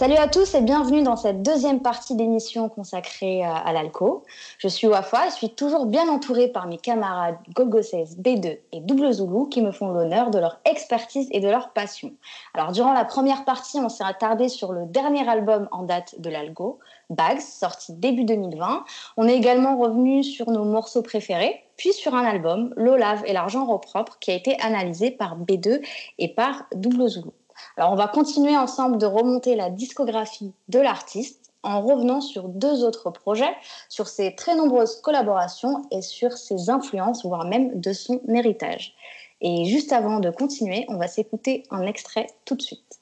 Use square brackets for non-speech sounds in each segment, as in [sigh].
Salut à tous et bienvenue dans cette deuxième partie d'émission consacrée euh, à l'alco. Je suis Wafa et suis toujours bien entourée par mes camarades Golgo 16, B2 et Double Zulu qui me font l'honneur de leur expertise et de leur passion. Alors durant la première partie, on s'est attardé sur le dernier album en date de l'algo, Bags, sorti début 2020. On est également revenu sur nos morceaux préférés, puis sur un album, L'Olave et l'argent repropre, qui a été analysé par B2 et par Double Zulu. Alors, on va continuer ensemble de remonter la discographie de l'artiste en revenant sur deux autres projets, sur ses très nombreuses collaborations et sur ses influences, voire même de son héritage. Et juste avant de continuer, on va s'écouter un extrait tout de suite.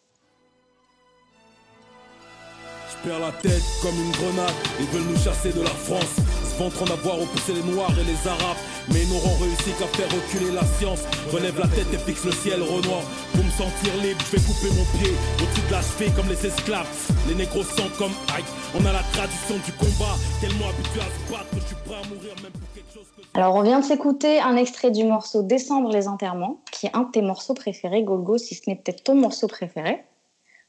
Je perds la tête comme une grenade, ils veulent nous chasser de la France. En les Noirs et les Arabes. Mais ils n'auront réussi qu'à faire reculer la science. Relève la tête et fixe le ciel, Renoir. Pour me sentir libre, je vais couper mon pied. Au-dessus de la cheville comme les esclaves. Les négros sont comme Ike. On a la tradition du combat. Tellement habitué à se battre que je suis prêt à mourir même pour quelque chose que. Alors, on vient de s'écouter un extrait du morceau Décembre les enterrements, qui est un de tes morceaux préférés, Golgo, si ce n'est peut-être ton morceau préféré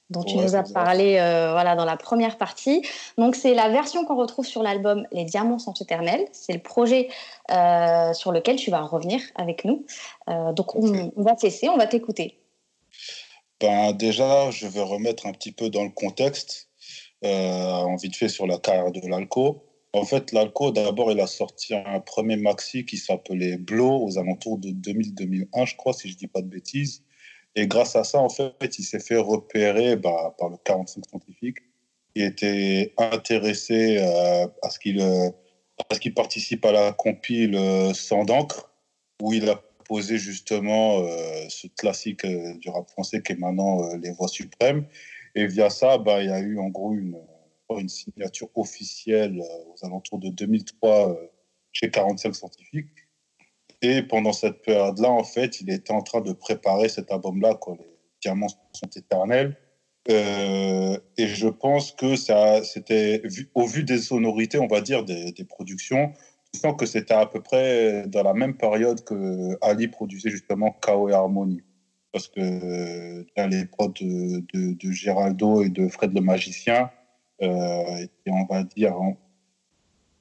dont tu nous as parlé euh, voilà, dans la première partie. Donc, c'est la version qu'on retrouve sur l'album Les Diamants sont éternels. C'est le projet euh, sur lequel tu vas revenir avec nous. Euh, donc, on, va te laisser, on va t'écouter. Ben, déjà, je vais remettre un petit peu dans le contexte, en vite fait sur la carrière de l'Alco. En fait, l'Alco, d'abord, il a sorti un premier maxi qui s'appelait Blow aux alentours de 2000-2001, je crois, si je ne dis pas de bêtises. Et grâce à ça, en fait, il s'est fait repérer bah, par le 45 scientifique. Il était intéressé euh, à ce qu'il euh, qu'il participe à la compile euh, Sans d'encre, où il a posé justement ce classique du rap français qui est maintenant Les Voix suprêmes. Et via ça, bah, il y a eu en gros une signature officielle aux alentours de 2003 chez 45 scientifiques. Et pendant cette période-là, en fait, il était en train de préparer cet album-là, quoi. Les diamants sont éternels. Euh, et je pense que c'était, au vu des sonorités, on va dire, des, productions, tu sens que c'était à peu près dans la même période que Ali produisait justement K.O. et Harmony. Parce que euh, les prods de, de, Géraldo et de Fred le Magicien, euh, on va dire,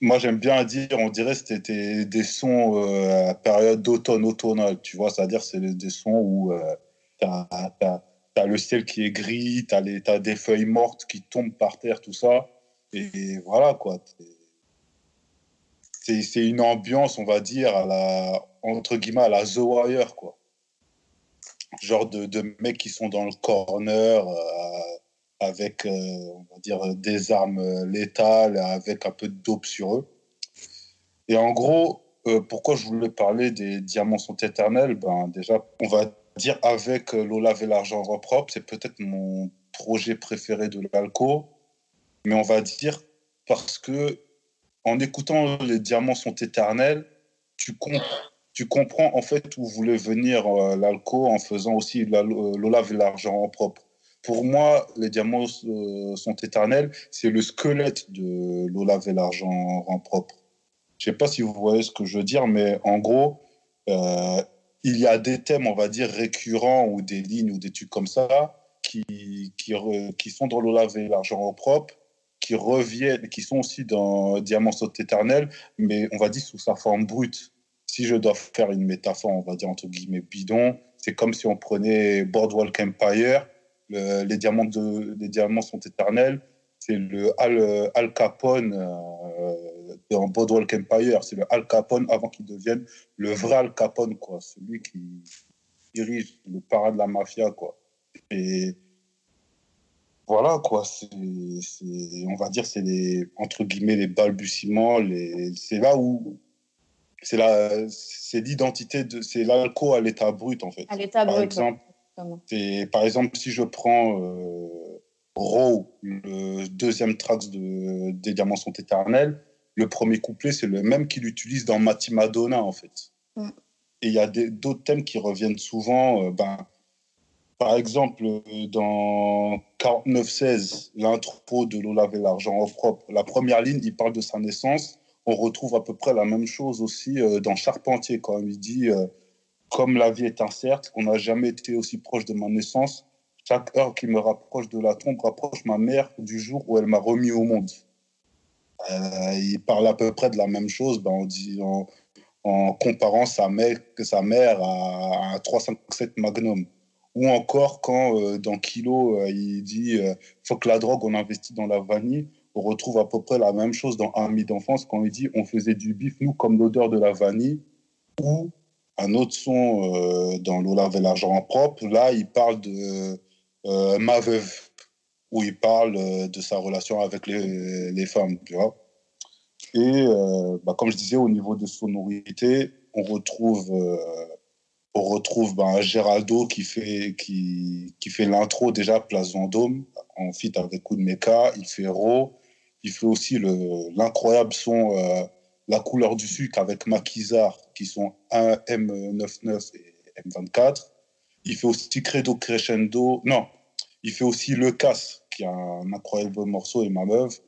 moi j'aime bien dire, on dirait que c'était des sons euh, à période d'automne automnale, tu vois, c'est-à-dire c'est des sons où euh, tu as, le ciel qui est gris, tu as, des feuilles mortes qui tombent par terre, tout ça. Et voilà quoi. C'est une ambiance, on va dire, à la, entre guillemets, à la The Wire, quoi. Genre de, mecs qui sont dans le corner. Euh, avec, euh, on va dire, des armes létales, avec un peu de dope sur eux. Et en gros, euh, pourquoi je voulais parler des diamants sont éternels? Ben, Déjà, on va dire avec euh, l'Olave et l'argent propre, c'est peut-être mon projet préféré de l'Alco, mais on va dire parce que en écoutant les diamants sont éternels, tu, tu comprends en fait où voulait venir l'Alco en faisant aussi l'Olave et l'argent propre pour moi, les diamants euh, sont éternels. C'est le squelette de l'Olave et l'argent en propre. Je ne sais pas si vous voyez ce que je veux dire, mais en gros, euh, il y a des thèmes, on va dire, récurrents ou des lignes ou des trucs comme ça qui, qui, sont dans l'Olave et l'argent en propre, qui reviennent, qui sont aussi dans Diamants sont éternels, mais on va dire sous sa forme brute. Si je dois faire une métaphore, on va dire entre guillemets bidon, c'est comme si on prenait Boardwalk Empire les, diamants de, les diamants sont éternels. C'est le Al, Al Capone euh, dans Boardwalk Empire. C'est le Al Capone avant qu'il devienne le vrai Al Capone, quoi. Celui qui dirige le parrain de la mafia, quoi. Et voilà, quoi. C'est, on va dire, c'est les, entre guillemets, les balbutiements. Les, c'est là où c'est l'identité de, c'est l'alco à l'état brut, en fait. À l'état brut. Exemple, par exemple, si je prends euh, Raw, le deuxième track de, des Diamants sont éternels, le premier couplet, c'est le même qu'il utilise dans Mati Madonna, en fait. Mm. Et il y a d'autres thèmes qui reviennent souvent. Euh, ben, par exemple, dans 49-16, l'intro de Lola et l'argent au propre, la première ligne, il parle de sa naissance. On retrouve à peu près la même chose aussi euh, dans Charpentier, quand il dit comme la vie est incertaine, on n'a jamais été aussi proche de ma naissance. Chaque heure qui me rapproche de la tombe rapproche ma mère du jour où elle m'a remis au monde. Euh, il parle à peu près de la même chose ben, en, en, comparant sa mère, sa mère à, un 357 Magnum. Ou encore quand euh, dans Kilo, euh, il dit faut que la drogue, on investit dans la vanille. On retrouve à peu près la même chose dans Ami d'enfance quand il dit on faisait du bif, nous, comme l'odeur de la vanille. Ou un autre son dans Lola avait l'argent propre. Là, il parle de ma veuve où il parle euh, de sa relation avec les, femmes, tu vois. Et euh, bah, comme je disais, au niveau de sonorité, on retrouve, euh, on retrouve bah, Géraldo qui fait, qui, fait l'intro déjà Place Vendôme, en fit avec Coup de il fait Ro, il fait aussi l'incroyable son La couleur du sucre avec Maquisard, qui sont 1 M99 et M24. Il fait aussi Credo Crescendo, non, il fait aussi Le Casse, qui est un incroyable morceau, et ma meuf.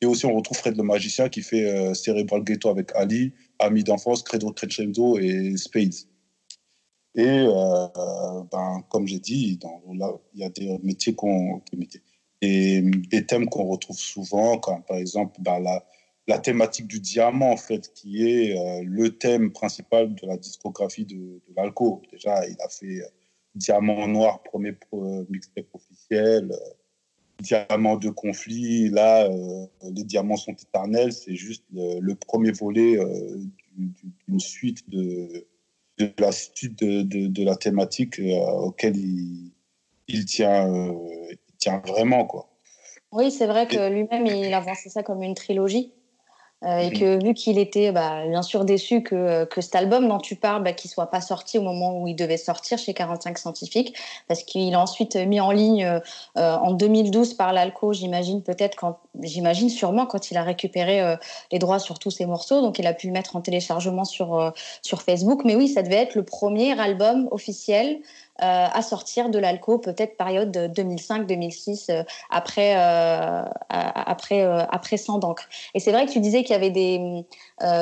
Et aussi, on retrouve Fred le Magicien qui fait euh, Cérébral Ghetto avec Ali, Ami d'enfance, Credo Crescendo et Spades. Et euh, ben, comme j'ai dit, il y a des métiers qu'on. Des, thèmes qu'on retrouve souvent, comme par exemple ben, la, la, thématique du diamant, en fait, qui est euh, le thème principal de la discographie de, de l'alco. Déjà, il a fait Diamant Noir, premier mixtape officiel. Euh, Diamant de conflit, là, euh, les diamants sont éternels. C'est juste le, premier volet euh, d'une suite de, de, la suite de, de, la thématique auquel il, il tient, il tient vraiment. Quoi. Oui, c'est vrai que lui-même, il avançait ça comme une trilogie. Euh, et que vu qu'il était bah, bien sûr déçu que, que cet album dont tu parles, bah, qu'il soit pas sorti au moment où il devait sortir chez 45 Scientifiques, parce qu'il a ensuite mis en ligne euh, en 2012 par l'Alco, j'imagine peut-être quand, j'imagine sûrement quand il a récupéré euh, les droits sur tous ses morceaux, donc il a pu le mettre en téléchargement sur sur Facebook. Mais oui, ça devait être le premier album officiel euh, à sortir de l'alco, peut-être période 2005-2006, euh, après, euh, après, après Sans d'encre. Et c'est vrai que tu disais qu'il y avait des,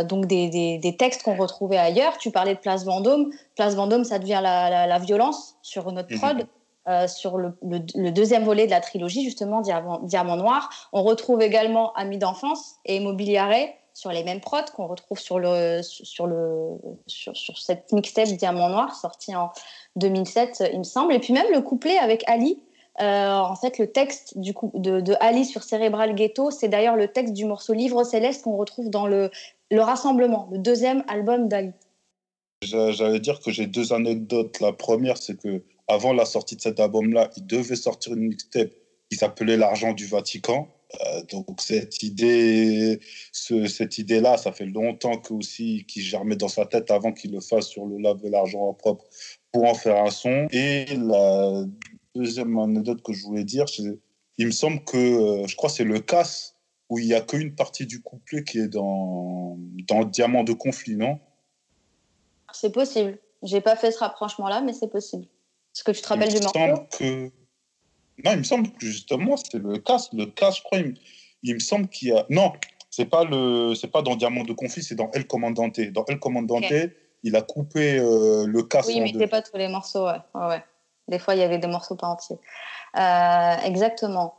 donc des, des, textes qu'on retrouvait ailleurs. Tu parlais de Place Vendôme. Place Vendôme, ça devient la, la, violence sur notre mhm. prod. sur le, le, deuxième volet de la trilogie, justement, Diamant, Diamant Noir. On retrouve également Amis d'enfance et Immobiliaré sur les mêmes prods qu'on retrouve sur, le, sur, le, sur, sur cette mixtape Diamant Noir, sortie en 2007, il me semble. Et puis même le couplet avec Ali. Euh, en fait, le texte du coup, de, Ali sur Cérébral Ghetto, c'est d'ailleurs le texte du morceau Livre céleste qu'on retrouve dans le, le Rassemblement, le deuxième album d'Ali. J'allais dire que j'ai deux anecdotes. La première, c'est que avant la sortie de cet album-là, il devait sortir une mixtape qui s'appelait L'argent du Vatican. Euh, donc cette idée, ce, cette idée-là, ça fait longtemps que aussi qu'il germait dans sa tête avant qu'il le fasse sur le lave de l'argent propre pour en faire un son. Et la deuxième anecdote que je voulais dire, il me semble que, euh, je crois que c'est le casse, où il n'y a qu'une partie du couplet qui est dans, dans le diamant de conflit, non? C'est possible. J'ai pas fait ce rapprochement-là, mais c'est possible. Est-ce que tu te rappelles du morceau? que... Non, il me semble que justement, c'est le casse. Le casse, je crois, il, me semble qu'il y a... Non, c'est pas, le... pas dans Diamant de conflit, c'est dans El Commandante. Dans El Commandante, il a coupé euh, le casse. Oui, il mettait pas tous les morceaux, ouais. ouais. Des fois, il y avait des morceaux pas entiers. Euh, exactement.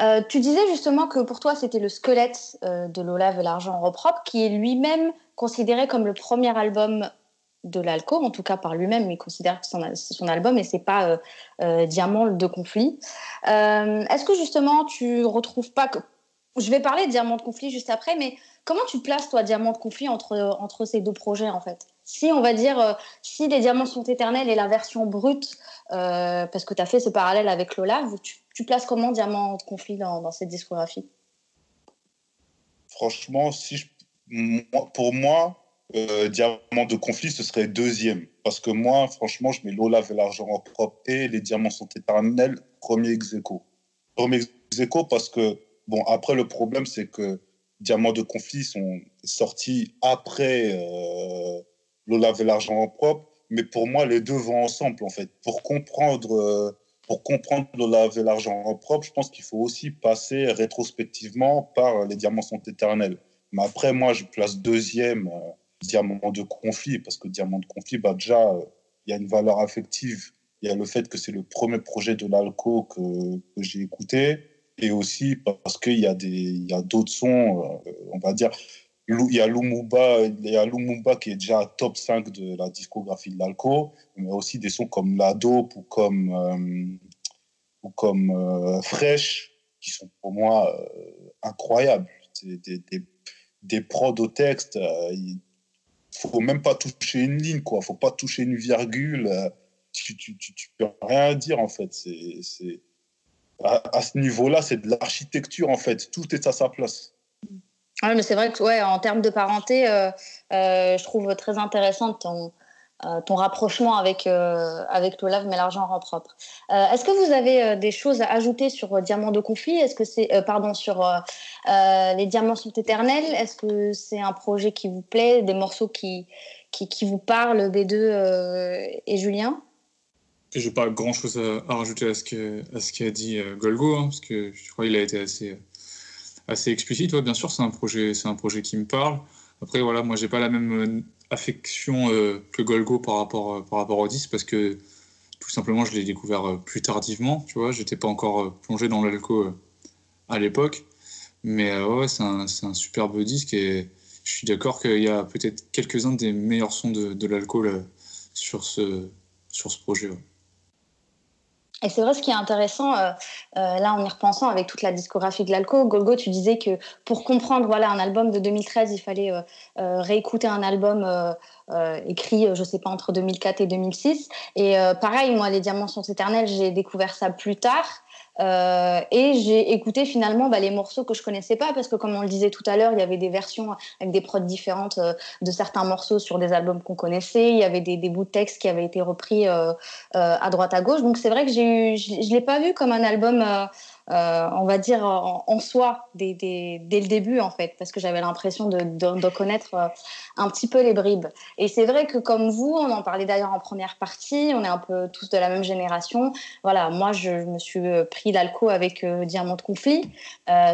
Euh, tu disais justement que pour toi, c'était le squelette de Lola veut l'argent en qui est lui-même considéré comme le premier album de l'alco, en tout cas par lui-même, il considère que c'est son, album et c'est pas Diamant de conflit. Est-ce que justement tu retrouves pas que je vais parler de Diamant de conflit juste après, mais Comment tu places, toi, Diamant de conflit entre, entre ces deux projets, en fait? Si, on va dire, euh, si les diamants sont éternels et la version brute, euh, parce que tu as fait ce parallèle avec Lola, tu, places comment Diamant de conflit dans, cette discographie? Franchement, si pour moi, euh, Diamant de conflit, ce serait deuxième. Parce que moi, franchement, je mets Lola avec l'argent en propre et les diamants sont éternels, premier ex Premier ex parce que, bon, après, le problème, c'est que Diamants de conflit sont sortis après euh, Lola veut l'argent en propre, mais pour moi, les deux vont ensemble, en fait. Pour comprendre, euh, pour comprendre Lola veut l'argent en propre, je pense qu'il faut aussi passer rétrospectivement par Les Diamants sont éternels. Mais après, moi, je place deuxième euh, Diamant de conflit, parce que Diamant de conflit, bah, déjà, il y a une valeur affective il y a le fait que c'est le premier projet de l'Alco que, j'ai écouté, et aussi parce qu'il y a d'autres sons, euh, on va dire, il y a Lumumba, il y a Lumumba qui est déjà top 5 de la discographie de l'Alco, mais aussi des sons comme La Dope ou comme, euh, ou comme euh, Fresh, qui sont pour moi incroyables. Des, des, des, prods au texte, faut même pas toucher une ligne, quoi. faut pas toucher une virgule tu, tu, tu, peux rien dire en fait. C'est, à, ce niveau-là, c'est de l'architecture en fait. Tout est à sa place. Ah, mais c'est vrai que ouais, en termes de parenté, euh, euh, je trouve très intéressant ton, euh, ton rapprochement avec, avec l'Olave, mais l'argent rend propre. Est-ce que vous avez des choses à ajouter sur Diamant de conflit? Est-ce que c'est pardon sur les diamants sont éternels? Est-ce que c'est un projet qui vous plaît? Des morceaux qui, qui, vous parlent, B2 et Julien? Je n'ai pas grand chose à, rajouter à ce qu'a dit euh, Golgo, hein, parce que je crois qu'il a été assez, assez explicite. bien sûr, c'est un, projet, un projet qui me parle. Après, voilà, moi, j'ai pas la même euh, affection euh, que Golgo par rapport, par rapport au disque, parce que tout simplement, je l'ai découvert plus tardivement. Tu vois, j'étais pas encore plongé dans l'alco à l'époque. Mais ouais, c'est un, un, superbe disque et je suis d'accord qu'il y a peut-être quelques-uns des meilleurs sons de, de l'alcool sur ce, sur ce projet. Et c'est vrai, ce qui est intéressant, euh, euh, là, en y repensant avec toute la discographie de l'alco, Golgo, tu disais que pour comprendre voilà, un album de 2013, il fallait euh, réécouter un album écrit, je sais pas, entre 2004 et 2006. Et pareil, moi, Les Diamants sont éternels, j'ai découvert ça plus tard. Euh, et j'ai écouté finalement bah, les morceaux que je connaissais pas parce que comme on le disait tout à l'heure, il y avait des versions avec des prods différentes euh, de certains morceaux sur des albums qu'on connaissait. Il y avait des, bouts de texte qui avaient été repris euh, à droite à gauche. Donc c'est vrai que j'ai je, je l'ai pas vu comme un album euh, on va dire, en, soi dès, le début, en fait, parce que j'avais l'impression de, connaître euh, un petit peu les bribes. Et c'est vrai que comme vous, on en parlait d'ailleurs en première partie, on est un peu tous de la même génération. Voilà, moi, je, me suis euh, pris l'alco avec Diamant de Conflit.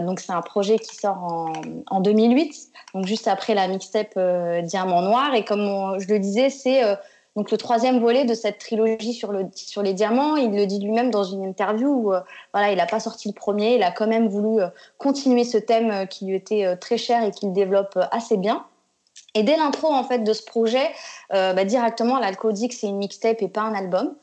donc, c'est un projet qui sort en, 2008, donc juste après la mixtape Diamant Noir. Et comme je le disais, c'est donc le troisième volet de cette trilogie sur, le, sur les diamants, il le dit lui-même dans une interview où euh, voilà, il n'a pas sorti le premier, il a quand même voulu euh, continuer ce thème euh, qui lui était très cher et qu'il développe assez bien. Et dès l'intro en fait de ce projet, bah, directement l'alco dit que c'est une mixtape et pas un album.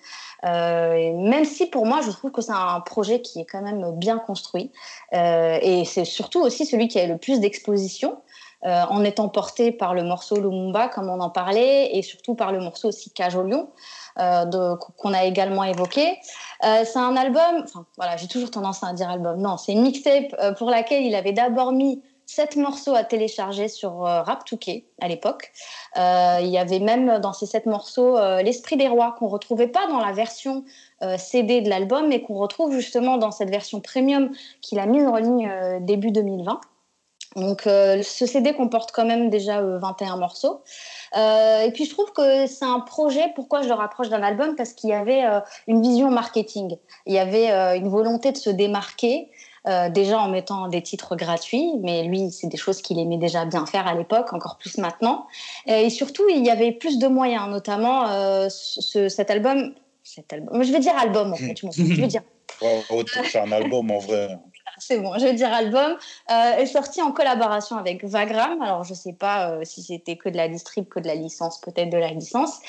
même si pour moi je trouve que c'est un projet qui est quand même bien construit et c'est surtout aussi celui qui a le plus d'exposition euh, en étant porté par le morceau Lumumba, comme on en parlait, et surtout par le morceau aussi Cage au Lion. Euh, qu'on a également évoqué. Euh, c'est un album, enfin voilà, j'ai toujours tendance à dire album, non, c'est une mixtape pour laquelle il avait d'abord mis sept morceaux à télécharger sur euh, Raptouké à l'époque. il y avait même dans ces sept morceaux L'Esprit des Rois qu'on retrouvait pas dans la version CD de l'album, mais qu'on retrouve justement dans cette version premium qu'il a mise en ligne début 2020. Donc euh, ce CD comporte quand même déjà 21 euh, morceaux. Euh, et puis je trouve que c'est un projet, pourquoi je le rapproche d'un album? Parce qu'il y avait une vision marketing, il y avait une volonté de se démarquer. déjà en mettant des titres gratuits, mais lui, c'est des choses qu'il aimait déjà bien faire à l'époque, encore plus maintenant. Et surtout, il y avait plus de moyens, notamment cet album. Cet album, je vais dire album en fait, je, je veux dire. [laughs] c'est un album en vrai c'est bon, je vais dire album, euh, est sorti en collaboration avec Vagram. Alors, je ne sais pas euh, si c'était que de la distrib, que de la licence, peut-être de la licence.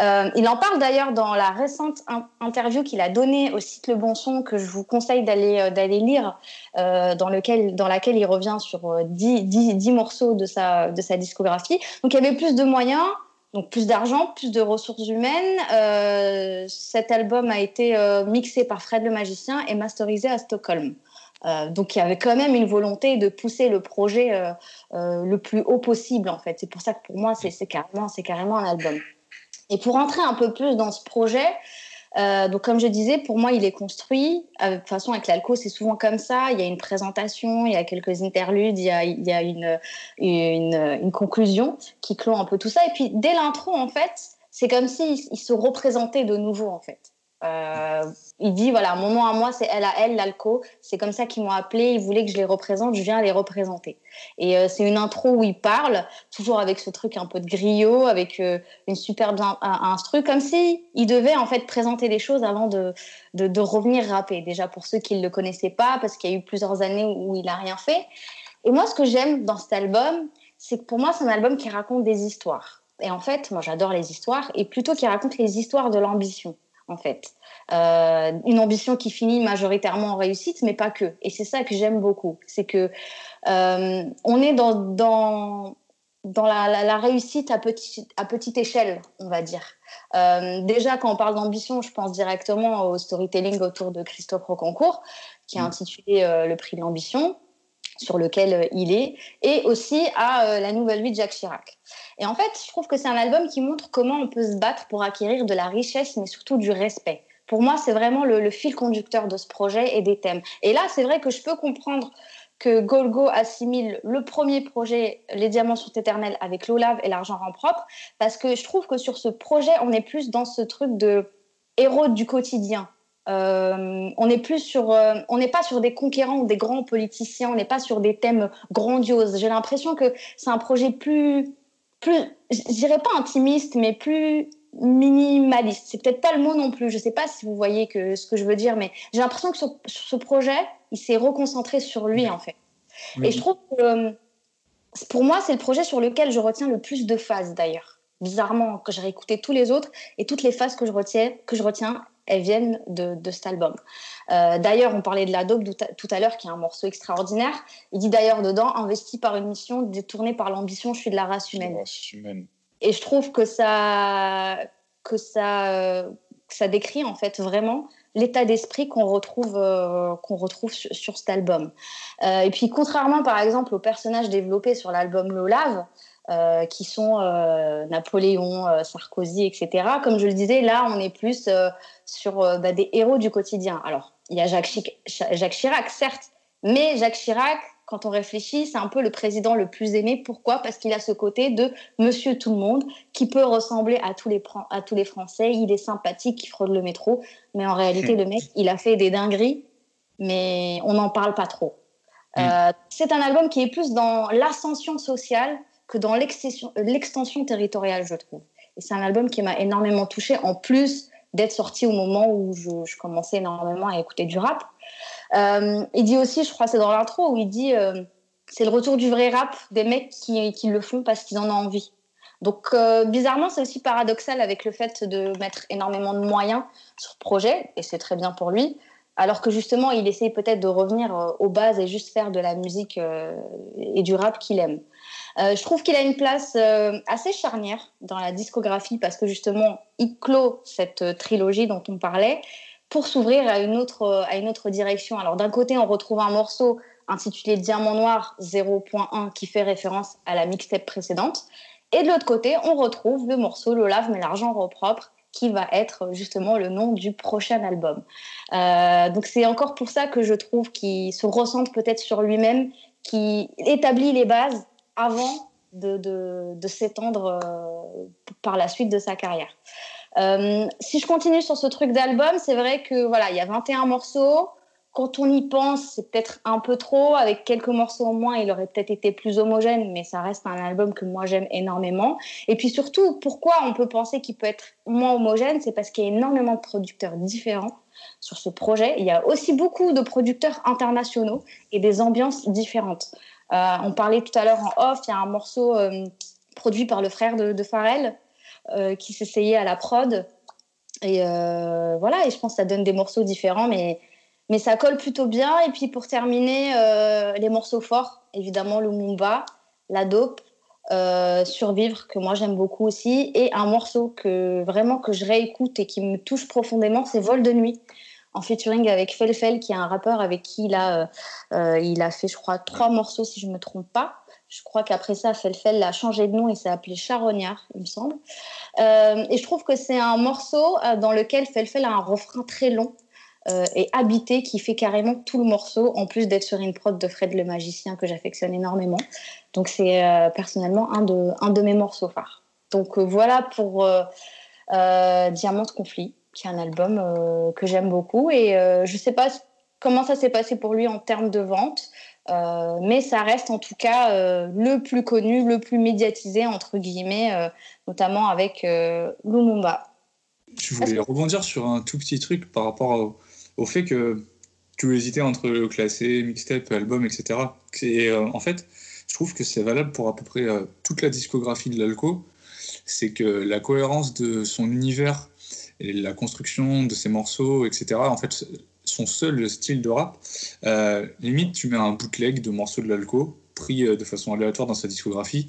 Euh, il en parle d'ailleurs dans la récente interview qu'il a donnée au site Le Bon Son, que je vous conseille d'aller d'aller lire, dans, lequel, dans laquelle il revient sur 10, 10, morceaux de sa, de sa discographie. Donc, il y avait plus de moyens. Donc plus d'argent, plus de ressources humaines. cet album a été mixé par Fred le magicien et masterisé à Stockholm. Euh, donc il y avait quand même une volonté de pousser le projet euh, euh, le plus haut possible en fait. C'est pour ça que pour moi c'est carrément, carrément un album. Et pour entrer un peu plus dans ce projet, donc comme je disais, pour moi il est construit. de toute façon avec l'alco c'est souvent comme ça. Il y a une présentation, il y a quelques interludes, il y a, il une, conclusion qui clôt un peu tout ça. Et puis dès l'intro en fait, c'est comme s'il se représentait de nouveau en fait. Euh, il dit voilà, mon nom à moi, c'est elle à elle, l'alco. C'est comme ça qu'ils m'ont appelé. Ils voulaient que je les représente. Je viens les représenter. Et euh, c'est une intro où il parle, toujours avec ce truc un peu de griot, avec euh, une superbe instru, comme si il devait en fait présenter les choses avant de, de, de revenir rapper. Déjà pour ceux qui ne le connaissaient pas, parce qu'il y a eu plusieurs années où il n'a rien fait. Et moi, ce que j'aime dans cet album, c'est que pour moi, c'est un album qui raconte des histoires. Et en fait, moi, j'adore les histoires, et plutôt qui raconte les histoires de l'ambition en fait. Euh, une ambition qui finit majoritairement en réussite, mais pas que. Et c'est ça que j'aime beaucoup. C'est que euh, on est dans, dans, dans la, réussite à, petit, à petite échelle, on va dire. Euh, déjà, quand on parle d'ambition, je pense directement au storytelling autour de Christophe Rocancourt, qui a mmh. intitulé Le prix de l'ambition sur lequel il est, et aussi à la nouvelle vie de Jacques Chirac. Et en fait, je trouve que c'est un album qui montre comment on peut se battre pour acquérir de la richesse, mais surtout du respect. Pour moi, c'est vraiment le, fil conducteur de ce projet et des thèmes. Et là, c'est vrai que je peux comprendre que Golgo assimile le premier projet, Les Diamants sont éternels, avec l'Olave et l'argent rend propre, parce que je trouve que sur ce projet, on est plus dans ce truc de héros du quotidien. Euh, on n'est plus sur, euh, on n'est pas sur des conquérants ou des grands politiciens, on n'est pas sur des thèmes grandioses. J'ai l'impression que c'est un projet plus plus, je dirais pas intimiste, mais plus minimaliste. C'est peut-être pas le mot non plus. Je sais pas si vous voyez que, ce que je veux dire, mais j'ai l'impression que ce projet, il s'est reconcentré sur lui, en fait. Et je trouve que, euh, pour moi, c'est le projet sur lequel je retiens le plus de phases, d'ailleurs. Bizarrement, que j'ai réécouté tous les autres, et toutes les phases que je retiens, que je retiens elles viennent de, de cet album. Euh, d'ailleurs, on parlait de la dope tout à l'heure, qui est un morceau extraordinaire. Il dit d'ailleurs dedans, investi par une mission détournée par l'ambition, je suis de la race humaine. Et je trouve que ça, que ça, euh, ça décrit en fait vraiment l'état d'esprit qu'on retrouve, euh, qu'on retrouve sur, cet album. et puis, contrairement par exemple aux personnages développés sur l'album Lolave, euh, qui sont euh, Napoléon, euh, Sarkozy, etc. Comme je le disais, là, on est plus sur bah, des héros du quotidien. Alors, il y a Jacques, Jacques, Chirac, certes, mais Jacques Chirac, quand on réfléchit, c'est un peu le président le plus aimé. Pourquoi? Parce qu'il a ce côté de monsieur tout le monde qui peut ressembler à tous les, à tous les Français. Il est sympathique, il fraude le métro. Mais en réalité, le mec, il a fait des dingueries, mais on n'en parle pas trop. Mm. c'est un album qui est plus dans l'ascension sociale que dans l'extension territoriale, je trouve. Et c'est un album qui m'a énormément touchée, en plus d'être sorti au moment où je, commençais énormément à écouter du rap. Euh, il dit aussi, je crois c'est dans l'intro, où il dit euh, c'est le retour du vrai rap des mecs qui, le font parce qu'ils en ont envie. Donc euh, bizarrement, c'est aussi paradoxal avec le fait de mettre énormément de moyens sur le projet, et c'est très bien pour lui, alors que justement, il essaie peut-être de revenir aux bases et juste faire de la musique et du rap qu'il aime. Euh, je trouve qu'il a une place euh, assez charnière dans la discographie parce que justement, il clôt cette euh, trilogie dont on parlait pour s'ouvrir à une autre à une autre direction. Alors d'un côté, on retrouve un morceau intitulé Diamant Noir 0.1 qui fait référence à la mixtape précédente. Et de l'autre côté, on retrouve le morceau Le lave mais l'argent repropre qui va être justement le nom du prochain album. donc c'est encore pour ça que je trouve qu'il se ressente peut-être sur lui-même, qui établit les bases avant de, s'étendre euh, par la suite de sa carrière. Euh, si je continue sur ce truc d'album, c'est vrai que voilà, il y a 21 morceaux. Quand on y pense, c'est peut-être un peu trop. Avec quelques morceaux au moins, il aurait peut-être été plus homogène, mais ça reste un album que moi j'aime énormément. Et puis surtout, pourquoi on peut penser qu'il peut être moins homogène C'est parce qu'il y a énormément de producteurs différents sur ce projet. Il y a aussi beaucoup de producteurs internationaux et des ambiances différentes. Euh, on parlait tout à l'heure en off, il y a un morceau euh, produit par le frère de, de Pharrell euh, qui s'essayait à la prod. Et voilà, et je pense que ça donne des morceaux différents, mais, mais ça colle plutôt bien. Et puis pour terminer, les morceaux forts, évidemment Lumumba, La Dope, Survivre, que moi j'aime beaucoup aussi, et un morceau que vraiment que je réécoute et qui me touche profondément, c'est Vol de nuit en featuring avec Felfel, qui est un rappeur avec qui il a, euh, euh, il a fait, je crois, trois morceaux, si je ne me trompe pas. Je crois qu'après ça, Felfel a changé de nom et s'est appelé Charognard, il me semble. Euh, et je trouve que c'est un morceau dans lequel Felfel a un refrain très long et habité qui fait carrément tout le morceau, en plus d'être sur une prod de Fred le Magicien que j'affectionne énormément. Donc c'est personnellement un de, un de mes morceaux phares. Donc voilà pour Diamant de conflit. Qui est un album que j'aime beaucoup. Et je ne sais pas comment ça s'est passé pour lui en termes de vente, mais ça reste en tout cas le plus connu, le plus médiatisé, entre guillemets, notamment avec Lumumba. Je voulais rebondir sur un tout petit truc par rapport au, fait que tu hésitais entre le classé, mixtape, album, etc. Et en fait, je trouve que c'est valable pour à peu près euh, toute la discographie de l'Alco. C'est que la cohérence de son univers la construction de ses morceaux, etc., en fait, son seul style de rap, euh, limite, tu mets un bootleg de morceaux de l'Alco pris euh, de façon aléatoire dans sa discographie,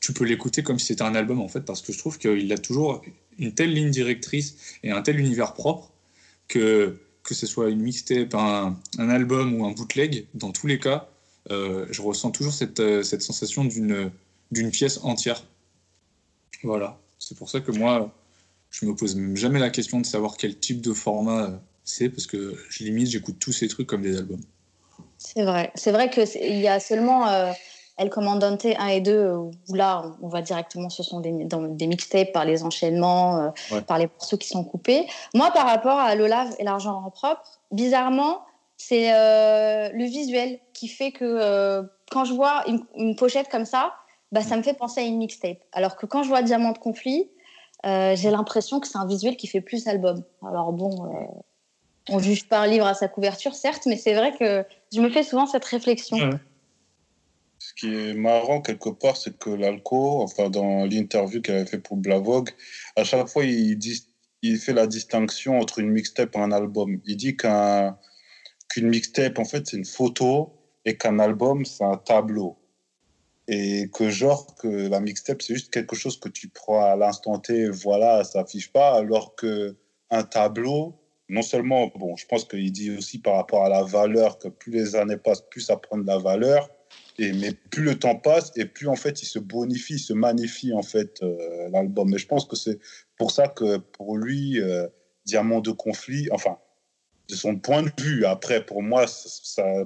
tu peux l'écouter comme si c'était un album, en fait, parce que je trouve qu'il a toujours une telle ligne directrice et un tel univers propre que que ce soit une mixtape, un, album ou un bootleg, dans tous les cas, euh, je ressens toujours cette, cette sensation d'une pièce entière. Voilà. C'est pour ça que moi, je me pose jamais la question de savoir quel type de format euh, c'est, parce que je limite, j'écoute tous ces trucs comme des albums. C'est vrai. C'est vrai qu'il y a seulement euh, El Comandante 1 et 2 où là, on va directement, ce sont des, dans, des mixtapes par les enchaînements, par les morceaux qui sont coupés. Moi, par rapport à Lola et l'argent en propre, bizarrement, c'est euh, le visuel qui fait que euh, quand je vois une, pochette comme ça, bah, ça me fait penser à une mixtape. Alors que quand je vois Diamant de conflit, euh, j'ai l'impression que c'est un visuel qui fait plus album. Alors bon, on juge pas un livre à sa couverture, certes, mais c'est vrai que je me fais souvent cette réflexion. Ce qui est marrant quelque part, c'est que l'Alco, enfin dans l'interview qu'elle avait fait pour Blavog, à chaque fois il, dit, il fait la distinction entre une mixtape et un album. Il dit qu'un qu'une mixtape, en fait, c'est une photo et qu'un album, c'est un tableau. Et que genre, que la mixtape, c'est juste quelque chose que tu prends à l'instant T, voilà, ça affiche pas, alors que un tableau, non seulement, bon, je pense qu'il dit aussi par rapport à la valeur, que plus les années passent, plus ça prend de la valeur, et, mais plus le temps passe, et plus en fait il se bonifie, il se magnifie en fait euh, l'album. Mais je pense que c'est pour ça que pour lui, euh, Diamant de conflit, enfin, de son point de vue. Après, pour moi, ça,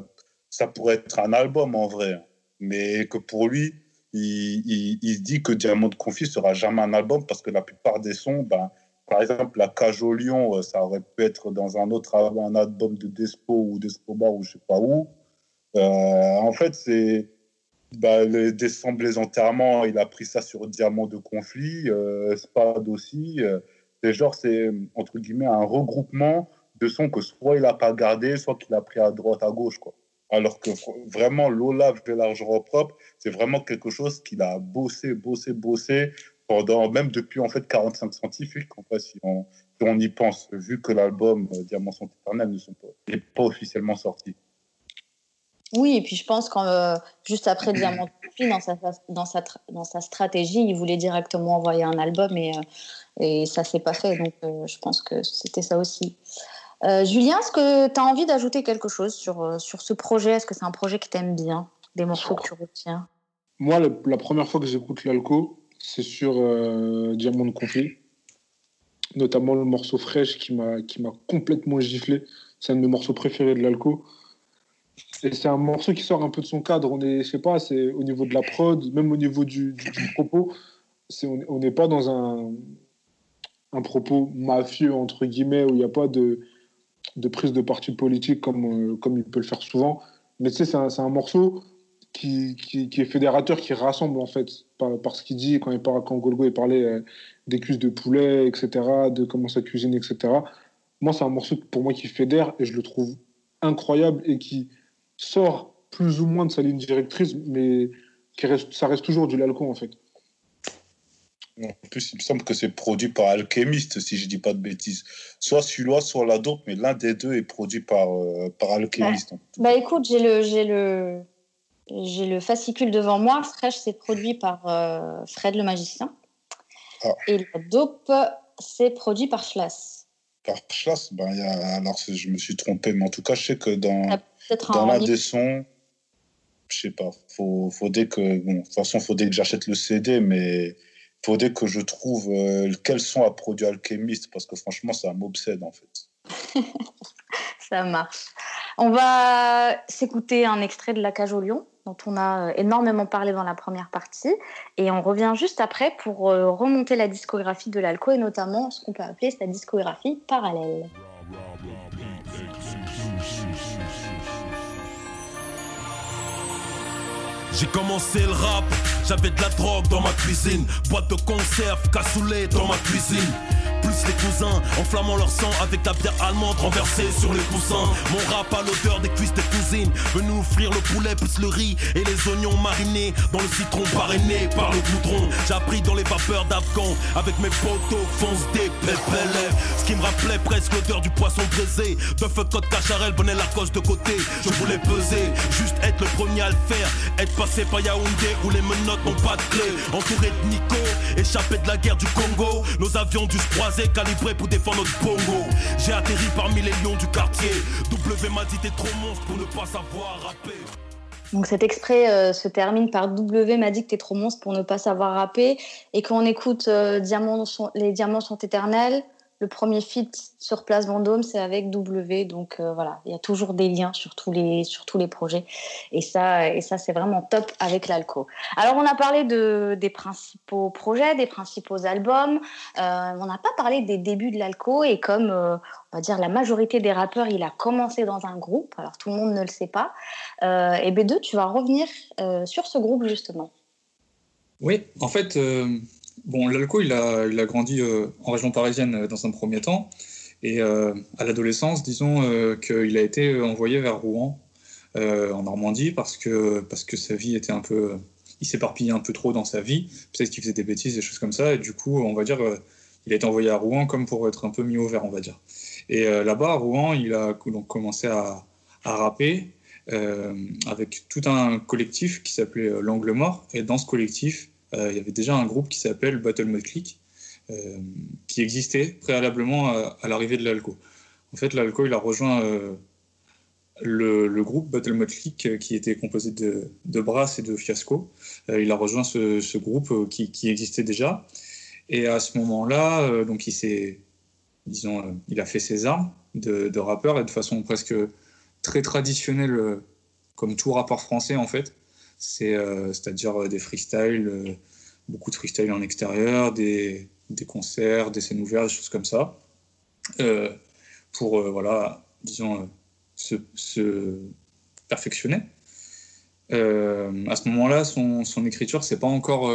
ça pourrait être un album en vrai. Mais que pour lui, il, dit que Diamant de Conflit sera jamais un album parce que la plupart des sons, ben, par exemple, la Cage au Lion, euh, ça aurait pu être dans un autre un album de Despo ou d'Escobar ou je sais pas où. Euh, en fait, c'est bah, les décembre, les enterrements, il a pris ça sur Diamant de Conflit, euh, Spade aussi. Euh, c'est genre, c'est entre guillemets un regroupement de sons que soit il n'a pas gardé, soit qu'il a pris à droite, à gauche. Quoi. Alors que vraiment, Lola fait l'argent propre, c'est vraiment quelque chose qu'il a bossé, bossé, bossé pendant, même depuis en fait 45 scientifiques, en fait, si on, on y pense, vu que l'album euh, Diamant sont éternels n'est pas, pas officiellement sorti. Oui, et puis je pense qu'en euh, juste après Diamant [clears throat] dans sa, dans, sa, dans sa stratégie, il voulait directement envoyer un album et, euh, et ça s'est pas fait. Donc je pense que c'était ça aussi. Euh, Julien, est-ce que tu as envie d'ajouter quelque chose sur, euh, sur ce projet? Est-ce que c'est un projet que tu aimes bien Des morceaux que tu retiens? Moi, la, première fois que j'écoute l'Alco, c'est sur euh, Diamant de Conflit. Notamment le morceau Fraîche qui m'a complètement giflé. C'est un de mes morceaux préférés de l'Alco. Et c'est un morceau qui sort un peu de son cadre. On est, je sais pas, c'est au niveau de la prod, même au niveau du, du, propos. on n'est pas dans un, un propos mafieux, entre guillemets, où il n'y a pas de, de prise de parti politique comme, euh, comme il peut le faire souvent. Mais tu sais, c'est un, un, morceau qui, qui, est fédérateur, qui rassemble en fait, par, ce qu'il dit quand, il parle, quand Golgo il parlait euh, des cuisses de poulet, etc., de comment ça cuisine, etc. Moi, c'est un morceau pour moi qui fédère et je le trouve incroyable et qui sort plus ou moins de sa ligne directrice, mais qui reste, ça reste toujours du Lalco en fait. En plus, il me semble que c'est produit par Alchemist, si je dis pas de bêtises. Soit celui-là, soit la dope, mais l'un des deux est produit par, euh, par Alchemist. Bah, écoute, j'ai le, j'ai le, j'ai le fascicule devant moi. Fresh, c'est produit par euh, Fred le magicien. Ah. Et la dope, c'est produit par Schlass. Par Schlass ben, y a, Alors, je me suis trompé, mais en tout cas, je sais que dans, dans l'un des sons, je sais pas, faut, faut dès que. Bon, de toute façon, il faut dès que j'achète le CD, mais faudrait que je trouve euh, quels sont à produit alchimiste parce que franchement, ça m'obsède en fait. [laughs] ça marche. On va s'écouter un extrait de La Cage au Lion. dont on a énormément parlé dans la première partie. Et on revient juste après pour remonter la discographie de l'Alco et notamment ce qu'on peut appeler sa discographie parallèle. J'ai commencé le rap, j'avais de la drogue dans ma cuisine, boîte de conserve, cassoulet dans ma cuisine plus les cousins, enflammant leur sang avec la bière allemande renversée sur les coussins. Mon rap a l'odeur des cuisses des cousines, venu offrir le poulet plus le riz et les oignons marinés dans le citron parrainé par le goudron. J'ai appris dans les vapeurs d'Afghan avec mes potos fonce des pépélèves. Ce qui me rappelait presque l'odeur du poisson braisé. De feu côte cacharel, bonnet la coche de côté. Je voulais peser, juste être le premier à le faire. Être passé par Yaoundé où les menottes n'ont pas de clé. Entouré de Nico, échappé de la guerre du Congo. Nos avions du Donc cet extrait euh, se termine par W m'a dit que t'es trop monstre pour ne pas savoir rapper et qu'on écoute euh, les diamants sont éternels, le premier feat sur Place Vendôme, c'est avec W. Donc euh, voilà, il y a toujours des liens sur tous les, sur tous les projets. Et ça, et ça c'est vraiment top avec l'Alco. Alors, on a parlé de, des principaux projets, des principaux albums. Euh, on n'a pas parlé des débuts de l'Alco. Et comme, euh, on va dire, la majorité des rappeurs, il a commencé dans un groupe. Alors, tout le monde ne le sait pas. et B2, tu vas revenir sur ce groupe, justement. Oui, en fait Bon, l'Alco, il a, il a grandi euh, en région parisienne euh, dans un premier temps. Et euh, à l'adolescence, disons qu'il a été envoyé vers Rouen, en Normandie, parce que, parce que sa vie était un peu. il s'éparpillait un peu trop dans sa vie. Peut-être qu'il faisait des bêtises, des choses comme ça. Et du coup, on va dire, il a été envoyé à Rouen comme pour être un peu mis au vert, on va dire. Et là-bas, à Rouen, il a commencé à, à rapper avec tout un collectif qui s'appelait L'Angle Mort. Et dans ce collectif, euh, il y avait déjà un groupe qui s'appelle Battle Mode Click, euh, qui existait préalablement à, l'arrivée de l'Alco. En fait, l'Alco, il a rejoint euh, le, groupe Battle Mode Click, qui était composé de, de Brass et de Fiasco. il a rejoint ce, groupe qui, existait déjà. Et à ce moment-là, donc il s'est, disons, il a fait ses armes de, de, rappeur et de façon presque très traditionnelle, comme tout rappeur français en fait c'est euh, à dire euh, des freestyles, euh, beaucoup de freestyle en extérieur, des, des, concerts, des scènes ouvertes, des choses comme ça, pour voilà, disons se, se, perfectionner. à ce moment-là, son, son, écriture, c'est pas encore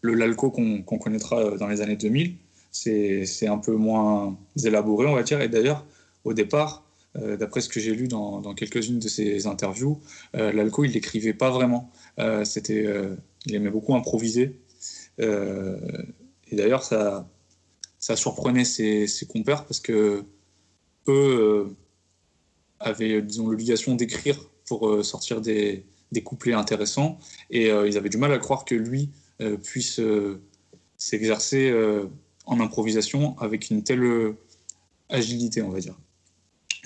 le lalco qu'on connaîtra dans les années 2000. C'est un peu moins élaboré, on va dire. Et d'ailleurs, au départ, d'après ce que j'ai lu dans, quelques-unes de ses interviews, l'alco, il l'écrivait pas vraiment. Euh, c'était, euh, il aimait beaucoup improviser. Euh, et d'ailleurs, ça, ça surprenait ses, ses, compères parce que eux avaient, disons, l'obligation d'écrire pour sortir des, des, couplets intéressants. Et ils avaient du mal à croire que lui puisse s'exercer en improvisation avec une telle agilité, on va dire.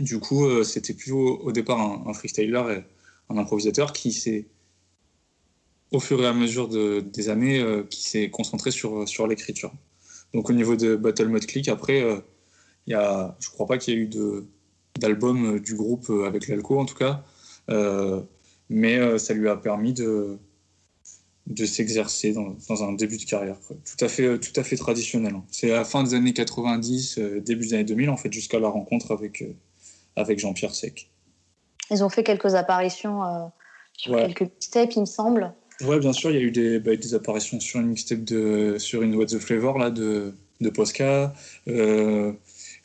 Du coup, c'était plus au, départ un, freestyler et un improvisateur qui s'est au fur et à mesure des années euh, qui s'est concentré sur, sur l'écriture. Donc au niveau de Battle Mode Click, après, euh, il a, je crois pas qu'il y ait eu d'album euh, du groupe avec l'Alco en tout cas, mais ça lui a permis de, de s'exercer dans, dans, un début de carrière. Tout, à fait, tout à fait traditionnel. Hein. C'est à la fin des années 90, début des années 2000, en fait, jusqu'à la rencontre avec, avec Jean-Pierre Sec. Ils ont fait quelques apparitions sur quelques steps, il me semble. Ouais, bien sûr, il y a eu des, bah, des apparitions sur une mixtape de, sur une What the Flavor là, de, de Posca. Euh,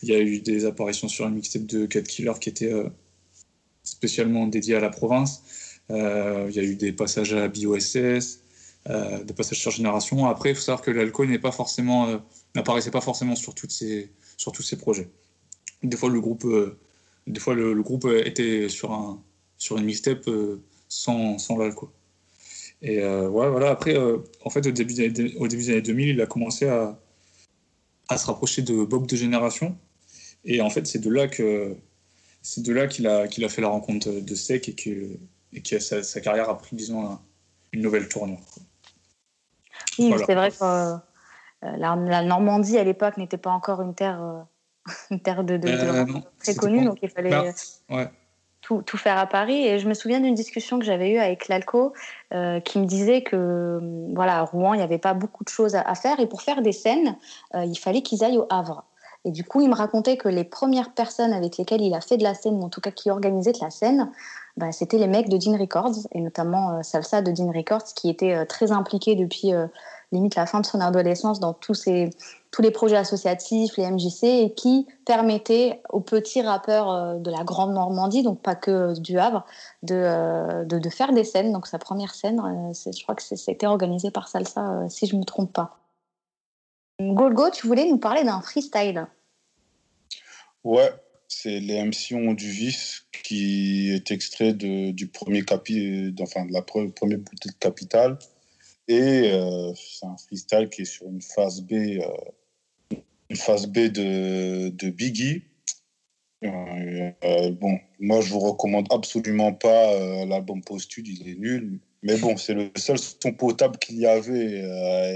il y a eu des apparitions sur une mixtape de Cat Killer qui était euh, spécialement dédiée à la province. Euh, il y a eu des passages à BOSS, des passages sur Génération. Après, il faut savoir que l'alcool n'est pas forcément, n'apparaissait pas forcément sur, toutes ces, sur tous ces projets. Des fois, le groupe, des fois, le, groupe était sur, un, sur une mixtape sans, sans l'alcool. Et euh, ouais, voilà, après, euh, en fait, au début, des, au début des années 2000, il a commencé à, à se rapprocher de Bob de Génération. Et en fait, c'est de là que c'est de là qu'il a, qu'il a fait la rencontre de Sec et que, et que sa, sa, carrière a pris, disons, une nouvelle tournure. Oui, c'est vrai que euh, la, la, Normandie, à l'époque, n'était pas encore une terre, [laughs] une terre de, de, très connue, donc il fallait... ouais. tout, tout, faire à Paris. Et je me souviens d'une discussion que j'avais eue avec l'Alco qui me disait que voilà, à Rouen, il n'y avait pas beaucoup de choses à, faire. Et pour faire des scènes, il fallait qu'ils aillent au Havre. Et du coup, il me racontait que les premières personnes avec lesquelles il a fait de la scène, ou en tout cas qui organisaient de la scène, bah, c'était les mecs de Dean Records, et notamment Salsa de Dean Records, qui était très impliqué depuis limite la fin de son adolescence dans tous, ces, tous les projets associatifs, les MJC, et qui permettaient aux petits rappeurs euh, de la Grande Normandie, donc pas que du Havre, de, euh, de, faire des scènes. Donc sa première scène, euh, je crois que c'était organisé par Salsa, si je ne me trompe pas. Golgo, tu voulais nous parler d'un freestyle Ouais, c'est les MC du vice qui est extrait de, du premier capi, enfin de la première bouteille de Capital. Et c'est un freestyle qui est sur une phase B, une phase B de, de Biggie. Euh, bon, moi je vous recommande absolument pas l'album Postude, il est nul. Mais bon, c'est le seul son potable qu'il y avait.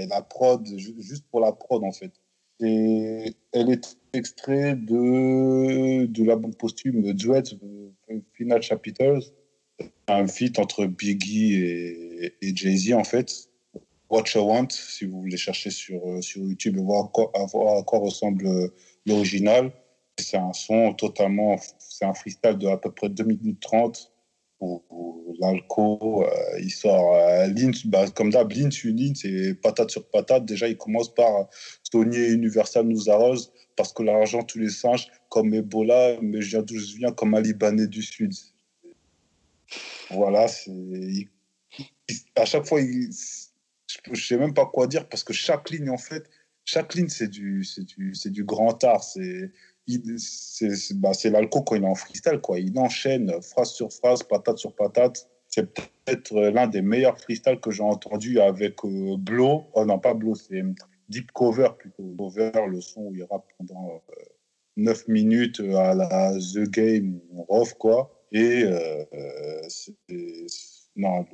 la prod, juste pour la prod en fait. Et elle est extrait de, de l'album posthume Duet, Final Chapters, un feat entre Biggie et, et Jay-Z en fait. Watch I Want, si vous voulez chercher sur, euh, sur YouTube et voir à quoi, ressemble euh, l'original. C'est un son totalement, c'est un freestyle de à peu près 2 minutes 30 où, l'alco, euh, il sort ligne, bah, comme d'hab, ligne sur ligne, c'est patate sur patate. Déjà, il commence par Sony Universal nous arrose parce que l'argent, tous les singes, comme Ebola, mais je viens d'où je viens, comme un Libanais du Sud. Voilà, c'est. À chaque fois, il je ne sais même pas quoi dire parce que chaque ligne, en fait, chaque ligne, c'est du, du, du grand art. C'est bah, l'alco quand il est en freestyle. Quoi. Il enchaîne phrase sur phrase, patate sur patate. C'est peut-être l'un des meilleurs freestyles que j'ai entendu avec euh. Oh non, pas Blow, c'est Deep Cover plutôt. Cover, le son où il rappe pendant 9 euh, minutes à la The Game, Rough, quoi. Et euh, non,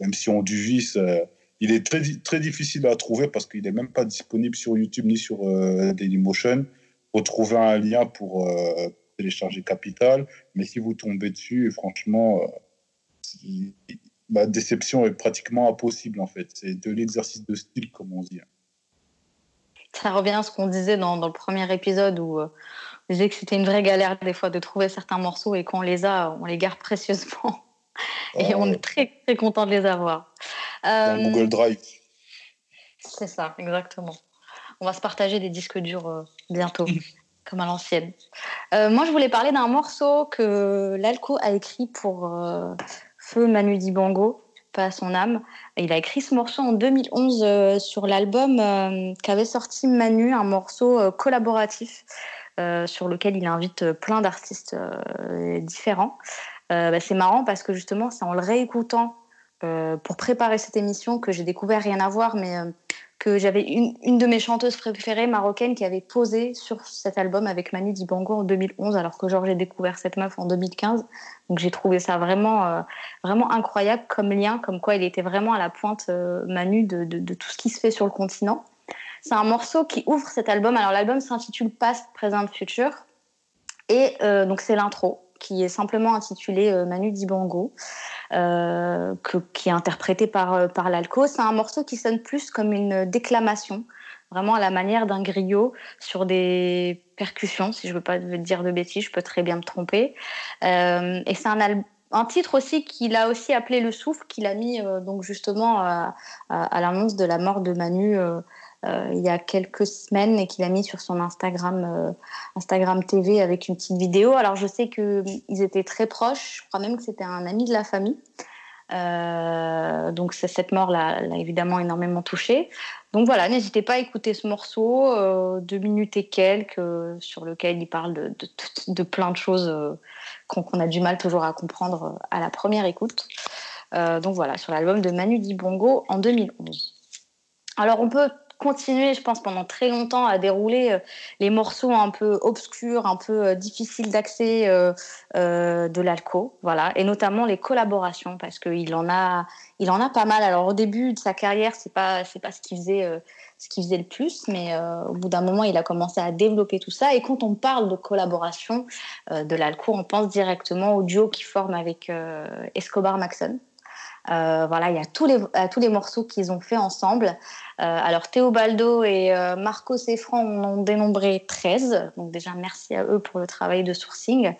même si on du vice, il est très, très difficile à trouver parce qu'il n'est même pas disponible sur YouTube ni sur euh, Dailymotion. Faut trouver un lien pour euh, télécharger Capital, mais si vous tombez dessus, franchement, euh, la déception est pratiquement impossible en fait. C'est de l'exercice de style, comme on dit. Ça revient à ce qu'on disait dans, dans, le premier épisode où on disait que c'était une vraie galère des fois de trouver certains morceaux et qu'on les a, on les garde précieusement. [laughs] et on est très très content de les avoir. Dans euh, Google Drive. C'est ça, exactement. On va se partager des disques durs euh, bientôt, [laughs] comme à l'ancienne. Euh, moi, je voulais parler d'un morceau que l'Alco a écrit pour Feu Manu Dibango, pas à son âme. Il a écrit ce morceau en 2011 sur l'album qu'avait sorti Manu, un morceau collaboratif sur lequel il invite plein d'artistes différents. Bah, c'est marrant parce que justement, c'est en le réécoutant euh, pour préparer cette émission que j'ai découvert rien à voir, mais euh, que j'avais une, de mes chanteuses préférées marocaines qui avait posé sur cet album avec Manu Dibango en 2011, alors que genre j'ai découvert cette meuf en 2015. Donc j'ai trouvé ça vraiment, euh, vraiment incroyable comme lien, comme quoi il était vraiment à la pointe Manu de, de, tout ce qui se fait sur le continent. C'est un morceau qui ouvre cet album. Alors l'album s'intitule Past, Present, Future, et donc c'est l'intro qui est simplement intitulé Manu Dibango. Euh, qui est interprété par, euh, par l'alco. C'est un morceau qui sonne plus comme une déclamation, vraiment à la manière d'un griot sur des percussions, si je ne veux pas dire de bêtises, je peux très bien me tromper. Euh, et c'est un, un titre aussi qu'il a aussi appelé Le Souffle, qu'il a mis donc justement à, l'annonce de la mort de Manu euh, il y a quelques semaines et qu'il a mis sur son Instagram, euh, Instagram TV avec une petite vidéo. Alors je sais qu'ils étaient très proches, je crois même que c'était un ami de la famille. Euh, donc cette mort l'a évidemment énormément touché. Donc voilà, n'hésitez pas à écouter ce morceau, euh, deux minutes et quelques, sur lequel il parle de, de, de plein de choses qu'on a du mal toujours à comprendre à la première écoute. donc voilà, sur l'album de Manu Dibongo en 2011. Alors on peut continuer, je pense, pendant très longtemps à dérouler euh, les morceaux un peu obscurs, un peu euh, difficiles d'accès euh, de l'alco, voilà, et notamment les collaborations, parce qu'il en a, il en a pas mal. Alors au début de sa carrière, c'est pas, c'est pas ce qu'il faisait ce qu'il faisait le plus, mais au bout d'un moment, il a commencé à développer tout ça. Et quand on parle de collaboration de l'Alco, on pense directement au duo qui forme avec Escobar Maxon. Voilà, il y a tous les, tous les morceaux qu'ils ont fait ensemble. alors Théobaldo et Marco Seffran en ont dénombré 13. Donc déjà, merci à eux pour le travail de sourcing.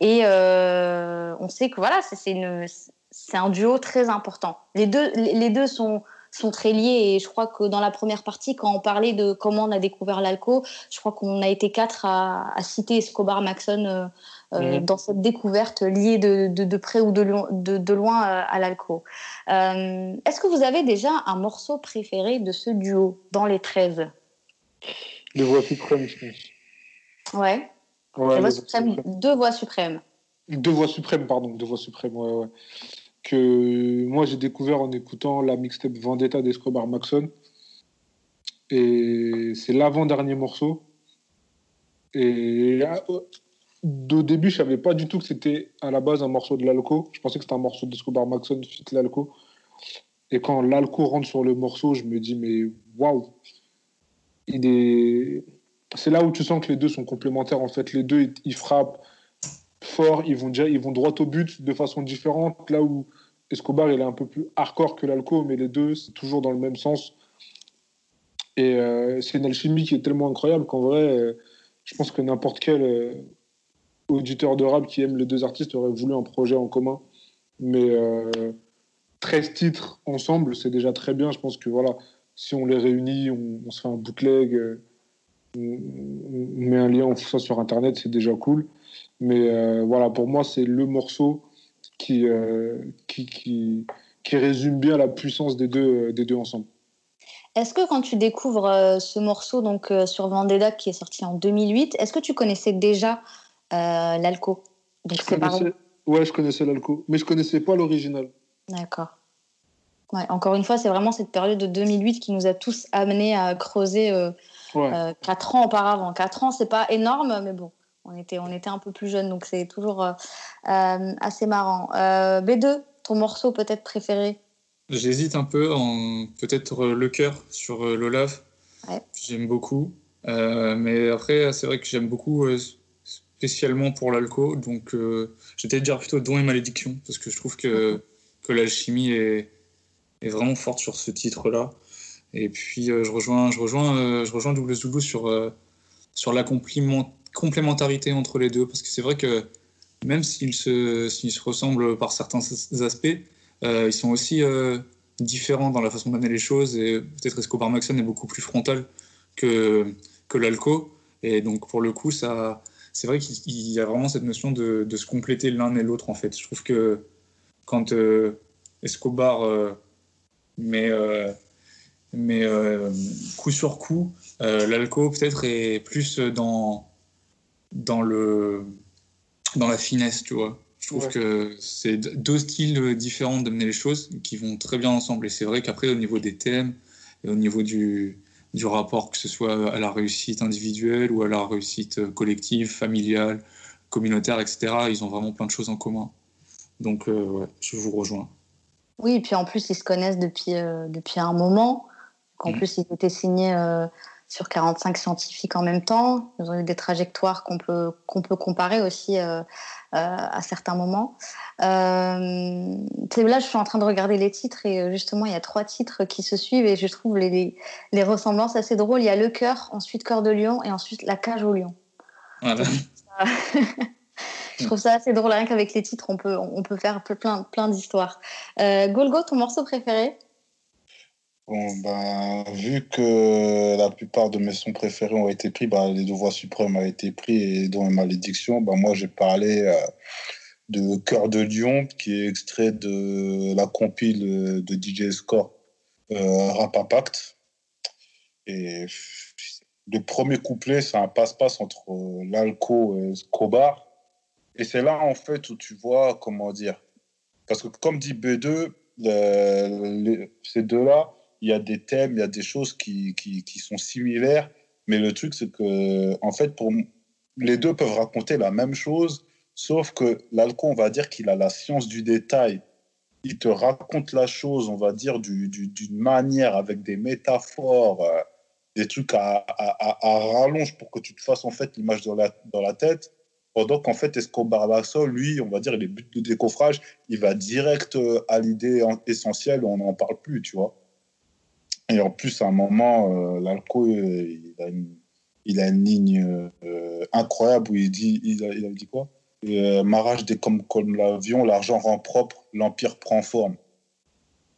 Et on sait que voilà, c'est un duo très important. Les deux, les deux sont sont très liés. Et je crois que dans la première partie, quand on parlait de comment on a découvert l'alco, je crois qu'on a été quatre à, citer Escobar Maxon euh, euh, dans cette découverte liée de, de, près ou de, de, loin euh, à l'alco. Est-ce que vous avez déjà un morceau préféré de ce duo dans les 13 Les voix suprêmes, je pense. Ouais. deux voix suprêmes. Deux voix suprêmes, pardon, deux voix suprêmes, ouais, ouais que moi j'ai découvert en écoutant la mixtape Vendetta d'Escobar Maxon. Et c'est l'avant-dernier morceau. Et au début, je savais pas du tout que c'était à la base un morceau de l'Alco. Je pensais que c'était un morceau d'Escobar Maxon fit l'Alco. Et quand l'Alco rentre sur le morceau, je me dis, mais waouh! C'est là où tu sens que les deux sont complémentaires. En fait, les deux, ils frappent forts, ils vont, déjà, ils vont droit au but de façon différente. Là où Escobar, il est un peu plus hardcore que l'Alco, mais les deux, c'est toujours dans le même sens. Et euh, c'est une alchimie qui est tellement incroyable qu'en vrai, euh, je pense que n'importe quel euh, auditeur de rap qui aime les deux artistes aurait voulu un projet en commun. Mais 13 titres ensemble, c'est déjà très bien. Je pense que voilà, si on les réunit, on, se fait un bootleg, on, on, met un lien, on fout ça sur Internet, c'est déjà cool. Mais euh, voilà, pour moi, c'est le morceau qui, euh, qui, qui, qui, résume bien la puissance des deux, des deux ensemble. Est-ce que quand tu découvres euh, ce morceau donc, sur Vendetta qui est sorti en 2008, est-ce que tu connaissais déjà l'Alco Ouais, je connaissais l'Alco, mais je connaissais pas l'original. D'accord. Ouais, encore une fois, c'est vraiment cette période de 2008 qui nous a tous amenés à creuser ouais. 4 ans auparavant. 4 ans, c'est pas énorme, mais bon on était, on était un peu plus jeunes, donc c'est toujours euh, euh, assez marrant. Euh, B2, ton morceau peut-être préféré? J'hésite un peu en peut-être Le Cœur sur l'Olaf. J'aime beaucoup. mais après, c'est vrai que j'aime beaucoup spécialement pour l'alco. Donc, euh, j'étais dire plutôt Don et Malédiction, parce que je trouve que, que l'alchimie est, est, vraiment forte sur ce titre-là. Et puis, je rejoins, je rejoins, je rejoins Double Zulu sur, sur l'accomplissement complémentarité entre les deux, parce que c'est vrai que même s'ils se, se ressemblent par certains aspects, euh, ils sont aussi euh, différents dans la façon d'amener les choses, et peut-être Escobar Maxon est beaucoup plus frontal que, que l'Alco, et donc pour le coup, ça, c'est vrai qu'il y a vraiment cette notion de, de se compléter l'un et l'autre, en fait. Je trouve que quand euh, Escobar met, met coup sur coup, l'Alco peut-être est plus dans dans, le, dans la finesse, tu vois. Je trouve que c'est deux styles différents de mener les choses qui vont très bien ensemble. Et c'est vrai qu'après, au niveau des thèmes et au niveau du, du rapport, que ce soit à la réussite individuelle ou à la réussite collective, familiale, communautaire, etc., ils ont vraiment plein de choses en commun. Donc, euh, ouais, je vous rejoins. Oui, et puis en plus, ils se connaissent depuis, euh, depuis un moment. En mmh. plus, ils étaient signés euh, sur 45 scientifiques en même temps. Ils ont eu des trajectoires qu'on peut, qu'on peut comparer aussi euh, euh, à certains moments. Euh, là, je suis en train de regarder les titres et justement, il y a trois titres qui se suivent et je trouve les, les, ressemblances assez drôles. Il y a Le Cœur, ensuite Cœur de Lion et ensuite La Cage au Lion. [laughs] je trouve ça assez drôle, rien qu'avec les titres, on peut, on peut faire plein, plein d'histoires. Golgo, ton morceau préféré? Bon, ben, vu que la plupart de mes sons préférés ont été pris, ben, les deux voix suprêmes ont été pris et dont Malédiction, ben, moi j'ai parlé euh, de Cœur de Lion, qui est extrait de la compile de DJ Score euh, Rap Impact. Et le premier couplet, c'est un passe-passe entre l'Alco et Scobar. Et c'est là, en fait, où tu vois, comment dire. Parce que, comme dit B2, ces deux-là, il y a des thèmes, il y a des choses qui, qui, sont similaires, mais le truc, c'est que, en fait, pour, les deux peuvent raconter la même chose, sauf que l'alcool, on va dire qu'il a la science du détail. Il te raconte la chose, on va dire, d'une du, d'une manière, avec des métaphores, euh, des trucs à, rallonge pour que tu te fasses en fait l'image dans la, dans la tête. Pendant qu'en fait, Escobar Lasso, lui, on va dire, les buts de décoffrage, il va direct euh, à l'idée essentielle, on n'en parle plus, tu vois. Et en plus, à un moment, euh, l'alcool, il, a une, il a une ligne euh, incroyable où il dit, il a, dit quoi? Marage des comme, comme l'avion, l'argent rend propre, l'empire prend forme.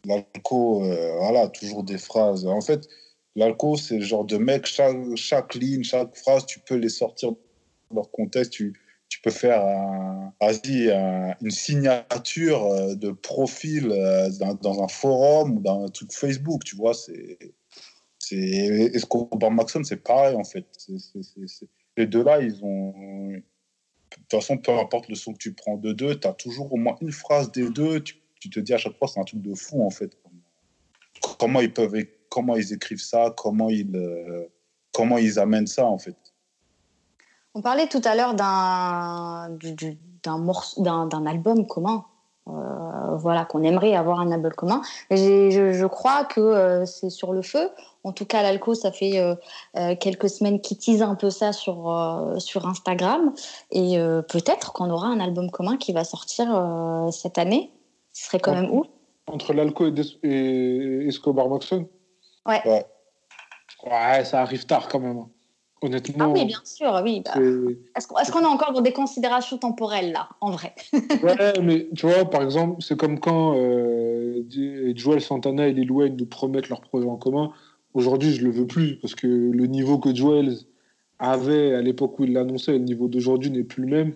L'alco, voilà, toujours des phrases. En fait, l'alco, c'est le genre de mec, chaque, chaque ligne, chaque phrase, tu peux les sortir de leur contexte, tu peux faire un, une signature euh, de profil euh, dans, un forum ou dans un truc Facebook, tu vois. C'est, c'est, Escobar Maxon, c'est pareil en fait. les deux-là, ils ont. De toute façon, peu importe le son que tu prends de deux, tu as toujours au moins une phrase des deux. Tu, te dis à chaque fois, c'est un truc de fou en fait. Comment ils peuvent, comment ils écrivent ça, comment ils, euh, comment ils amènent ça en fait. On parlait tout à l'heure d'un d'un album commun. Euh, voilà, qu'on aimerait avoir un album commun. Je, je, crois que euh, c'est sur le feu. En tout cas, l'Alco, ça fait euh, quelques semaines qu'il tease un peu ça sur, sur Instagram. Et peut-être qu'on aura un album commun qui va sortir cette année. Ce serait quand même où? Entre l'Alco et, Escobar Moxon ouais. ouais. Ouais, ça arrive tard quand même. Honnêtement. Ah oui, bien sûr, oui. Bah, est-ce qu'on est, encore dans des considérations temporelles, là, en vrai? [laughs] Ouais, mais tu vois, par exemple, c'est comme quand euh, Joel Santana et Lil Wayne nous promettent leur projet en commun. Aujourd'hui, je le veux plus, parce que le niveau que Joel avait à l'époque où il l'annonçait, le niveau d'aujourd'hui n'est plus le même.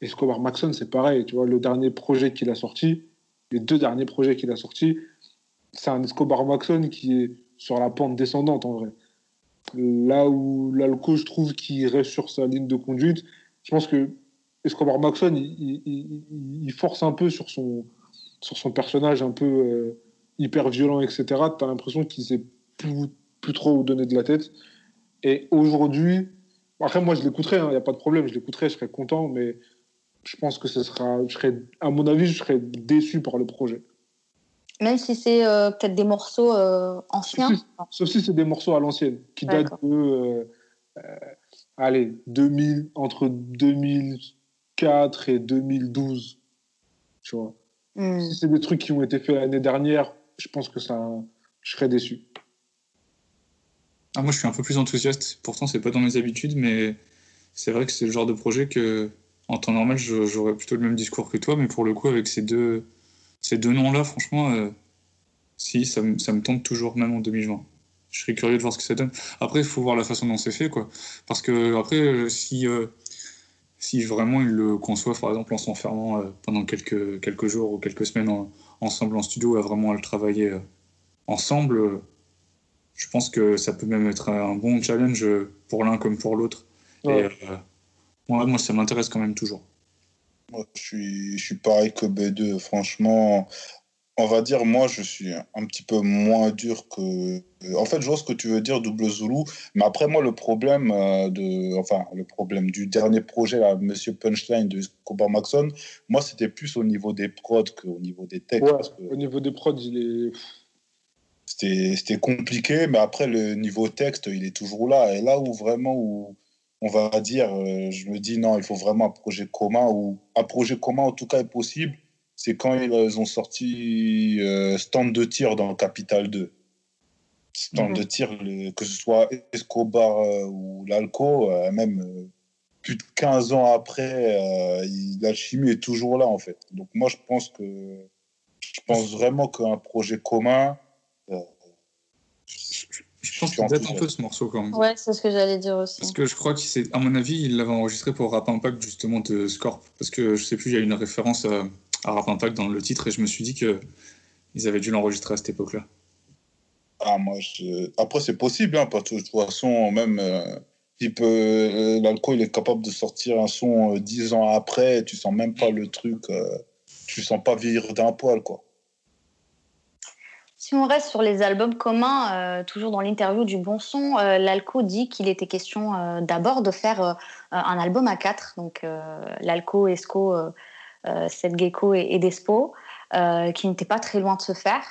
Et Escobar Maxon, c'est pareil. Tu vois, le dernier projet qu'il a sorti, les deux derniers projets qu'il a sortis, c'est un Escobar Maxon qui est sur la pente descendante, en vrai. Là où l'Alco, je trouve qu'il reste sur sa ligne de conduite, je pense que Escobar Maxon, il, force un peu sur son, personnage un peu euh, hyper violent, etc. Tu as l'impression qu'il sait plus, plus trop donner de la tête. Et aujourd'hui, après, moi, je l'écouterai, il hein, n'y a pas de problème, je l'écouterai, je serai content, mais je pense que ce sera, je à mon avis, je serais déçu par le projet. Même si c'est euh, peut-être des morceaux euh, anciens Sauf si, c'est des morceaux à l'ancienne, qui datent de. Euh, allez, 2000, entre 2004 et 2012. Tu vois. Hmm. Si c'est des trucs qui ont été faits l'année dernière, je pense que ça, je serais déçu. Ah, moi, je suis un peu plus enthousiaste. Pourtant, c'est pas dans mes habitudes, mais c'est vrai que c'est le genre de projet que, en temps normal, j'aurais plutôt le même discours que toi, mais pour le coup, avec ces deux ces deux noms-là, franchement, euh, si, ça, me, ça me tente toujours, même en 2020. Je serais curieux de voir ce que ça donne. Après, il faut voir la façon dont c'est fait, quoi. Parce que, après, euh, si, euh, si vraiment ils le conçoivent, par exemple, en s'enfermant pendant quelques, quelques jours ou quelques semaines ensemble en studio, à vraiment à le travailler ensemble, je pense que ça peut même être un bon challenge pour l'un comme pour l'autre. Et moi, ça m'intéresse quand même toujours. Moi, je suis, je suis pareil que B2. Franchement, on va dire, moi, je suis un petit peu moins dur que. En fait, je vois ce que tu veux dire, Double Zulu. Mais après, moi, le problème euh, de. Enfin, le problème du dernier projet, là, Monsieur Punchline de Cooper Maxon, moi, c'était plus au niveau des prods qu'au niveau des textes. Au niveau des prods, il est. C'était compliqué, mais après, le niveau texte, il est toujours là. Et là où vraiment, où on va dire, euh, je me dis non, il faut vraiment un projet commun, ou un projet commun en tout cas est possible, c'est quand ils ont sorti euh, Stand de tir dans Capital 2. Stand mhm. de tir, que ce soit Escobar euh, ou l'Alco, même plus de 15 ans après, l'alchimie est toujours là en fait. Donc moi je pense que je pense vraiment qu'un projet commun, pense qu'il date un peu ce morceau quand même. Ouais, c'est ce que j'allais dire aussi. Parce que je crois qu'il à mon avis, il l'avait enregistré pour Rap Impact justement de Scorp. Parce que je sais plus, il y a une référence à, Rap Impact dans le titre et je me suis dit que ils avaient dû l'enregistrer à cette époque-là. Ah, moi, après, c'est possible, hein, parce que de toute façon, même. Euh, type, euh, l'alcool, il est capable de sortir un son euh, dix ans après, tu sens même pas le truc, tu sens pas vieillir d'un poil, quoi. Si on reste sur les albums communs, euh, toujours dans l'interview du Bon Son, euh, l'Alco dit qu'il était question euh, d'abord de faire un album à quatre, donc l'Alco, Esco, Seth Gecko et, Despo, qui n'était pas très loin de se faire,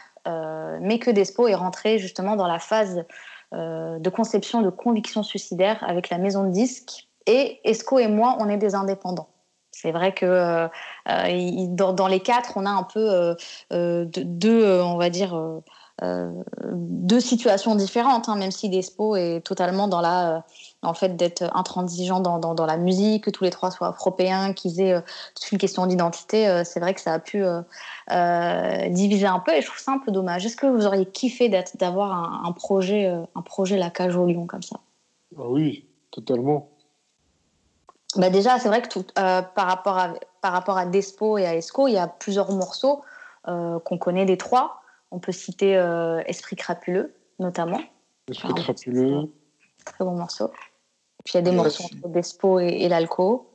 mais que Despo est rentré justement dans la phase de conception de conviction suicidaire avec la maison de disques. Et Esco et moi, on est des indépendants. C'est vrai que dans, les quatre, on a un peu deux, on va dire, deux situations différentes, hein, même si Despo est totalement dans la en fait d'être intransigeant dans, dans, la musique, que tous les trois soient européens, qu'ils aient euh, toute une question d'identité, euh, c'est vrai que ça a pu euh, diviser un peu et je trouve ça un peu dommage. Est-ce que vous auriez kiffé d'avoir un, projet, un projet La Cage au Lion comme ça? Ah Oui, totalement. Bah déjà, c'est vrai que tout, par, rapport à, par rapport à Despo et à Esco, il y a plusieurs morceaux qu'on connaît des trois. On peut citer Esprit crapuleux, notamment. Esprit crapuleux. Très bon morceau. Puis il y a des morceaux entre Despo et, et l'Alco.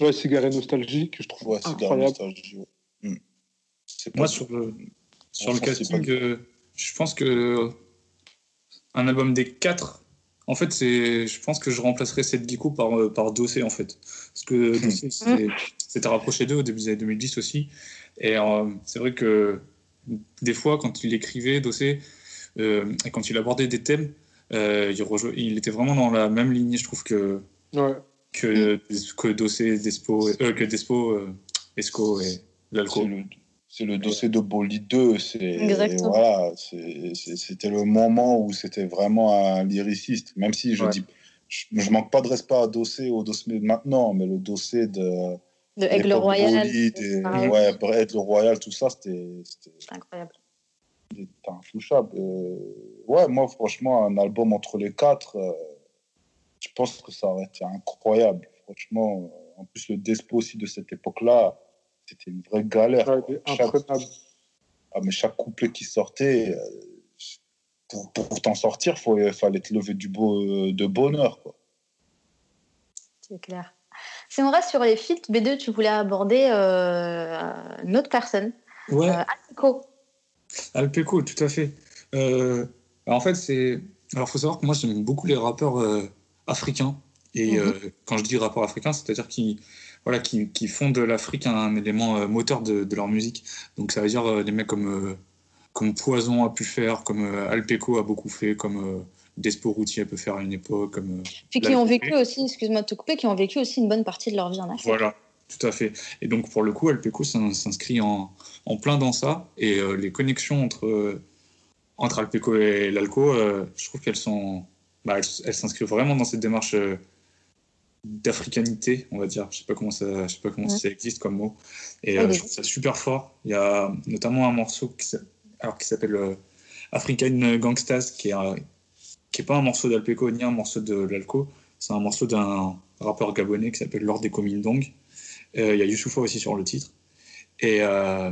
Ouais, Cigarette Nostalgie, que je trouve ouais, incroyable. Hmm. Moi, sur le, sur le casting, euh, je pense que un album des quatre, en fait, c'est, je pense que je remplacerais cette Geeko par, euh, par Dossé, en fait. Parce que hmm. Dossé, c'était rapproché d'eux au début des années 2010 aussi. Et euh, c'est vrai que des fois, quand il écrivait Dossé, et quand il abordait des thèmes, euh, il, était vraiment dans la même ligne, je trouve, que, que, que Dossé, Despo, euh, que Despo, euh, Esco et l'Alco. C'est le, dossier de Bolide 2. Voilà, c'était le moment où c'était vraiment un lyriciste. Même si je dis, je, manque pas de respect à Dossé, au dossier de maintenant, mais le dossier de. De Aigle Royal. ouais, Aigle Royal, tout ça, c'était. incroyable est intouchable. ouais, moi, franchement, un album entre les quatre, euh, je pense que ça aurait été incroyable. Franchement, en plus, le Despo aussi de cette époque-là, c'était une vraie galère. chaque... Ah, mais chaque couplet qui sortait, euh, pour, t'en sortir, il fallait te lever du beau, de bonheur. C'est clair. Si on reste sur les feats, B2, tu voulais aborder euh, une autre personne. Ouais. Alpeco, tout à fait. Euh, en fait, c'est. Alors, faut savoir que moi, j'aime beaucoup les rappeurs euh, africains. Et mhm. euh, quand je dis rappeurs africains, c'est-à-dire qui, voilà, qui, qui font de l'Afrique un, élément moteur de, de, leur musique. Donc, ça veut dire des mecs comme, comme Poison a pu faire, comme Alpeco a beaucoup fait, comme Despo Routier peut faire à une époque. Comme, Puis qui ont vécu aussi, excuse-moi de te couper, qui ont vécu aussi une bonne partie de leur vie en Afrique. Voilà, tout à fait. Et donc, pour le coup, Alpeco s'inscrit en, en, plein dans ça. Et euh, les connexions entre, entre Alpeco et l'Alco, euh, je trouve qu'elles sont. Bah, elles s'inscrivent vraiment dans cette démarche euh, d'africanité, on va dire. Je sais pas comment ça, je sais pas comment ça existe comme mot. Et je trouve ça super fort. Il y a notamment un morceau qui, alors, qui s'appelle African Gangstas, qui est, qui est pas un morceau d'Alpeco ni un morceau de l'Alco. C'est un morceau d'un rappeur gabonais qui s'appelle Lord des Komindong. Euh, il y a Youssoufa aussi sur le titre. Et euh,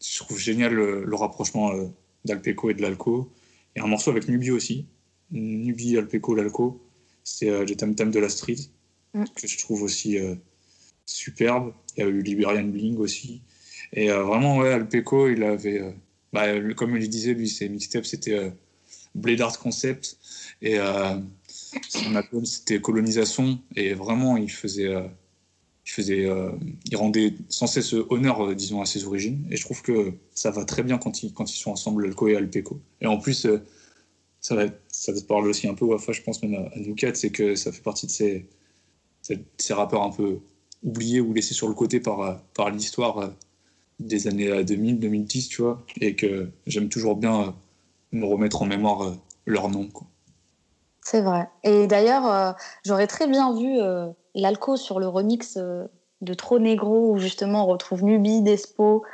je trouve génial le, rapprochement euh, d'Alpeco et de l'Alco. Et un morceau avec Nubi aussi. Nubi, Alpeco, l'Alco. C'est euh, les Tam Tam de la Street, mm. que je trouve aussi superbe. Il y a eu Liberian Bling aussi. Et vraiment, ouais, Alpeco, il avait. Bah, comme il disait, lui, ses mixtapes, c'était Blade Art Concept. Et son album, c'était Colonisation. Et vraiment, il faisait il, faisait, euh, il rendait sans cesse honneur, euh, disons, à ses origines. Et je trouve que ça va très bien quand ils, quand ils sont ensemble, Alco et Alpeco. Et en plus, euh, ça, va, ça parle aussi un peu, enfin, je pense même à, à c'est que ça fait partie de ces, ces, rappeurs un peu oubliés ou laissés sur le côté par, par l'histoire des années 2000, 2010, tu vois, et que j'aime toujours bien me remettre en mémoire leur nom. C'est vrai. Et d'ailleurs, j'aurais très bien vu l'alco sur le remix euh, de Trop Negro où justement on retrouve Nubi, Despo,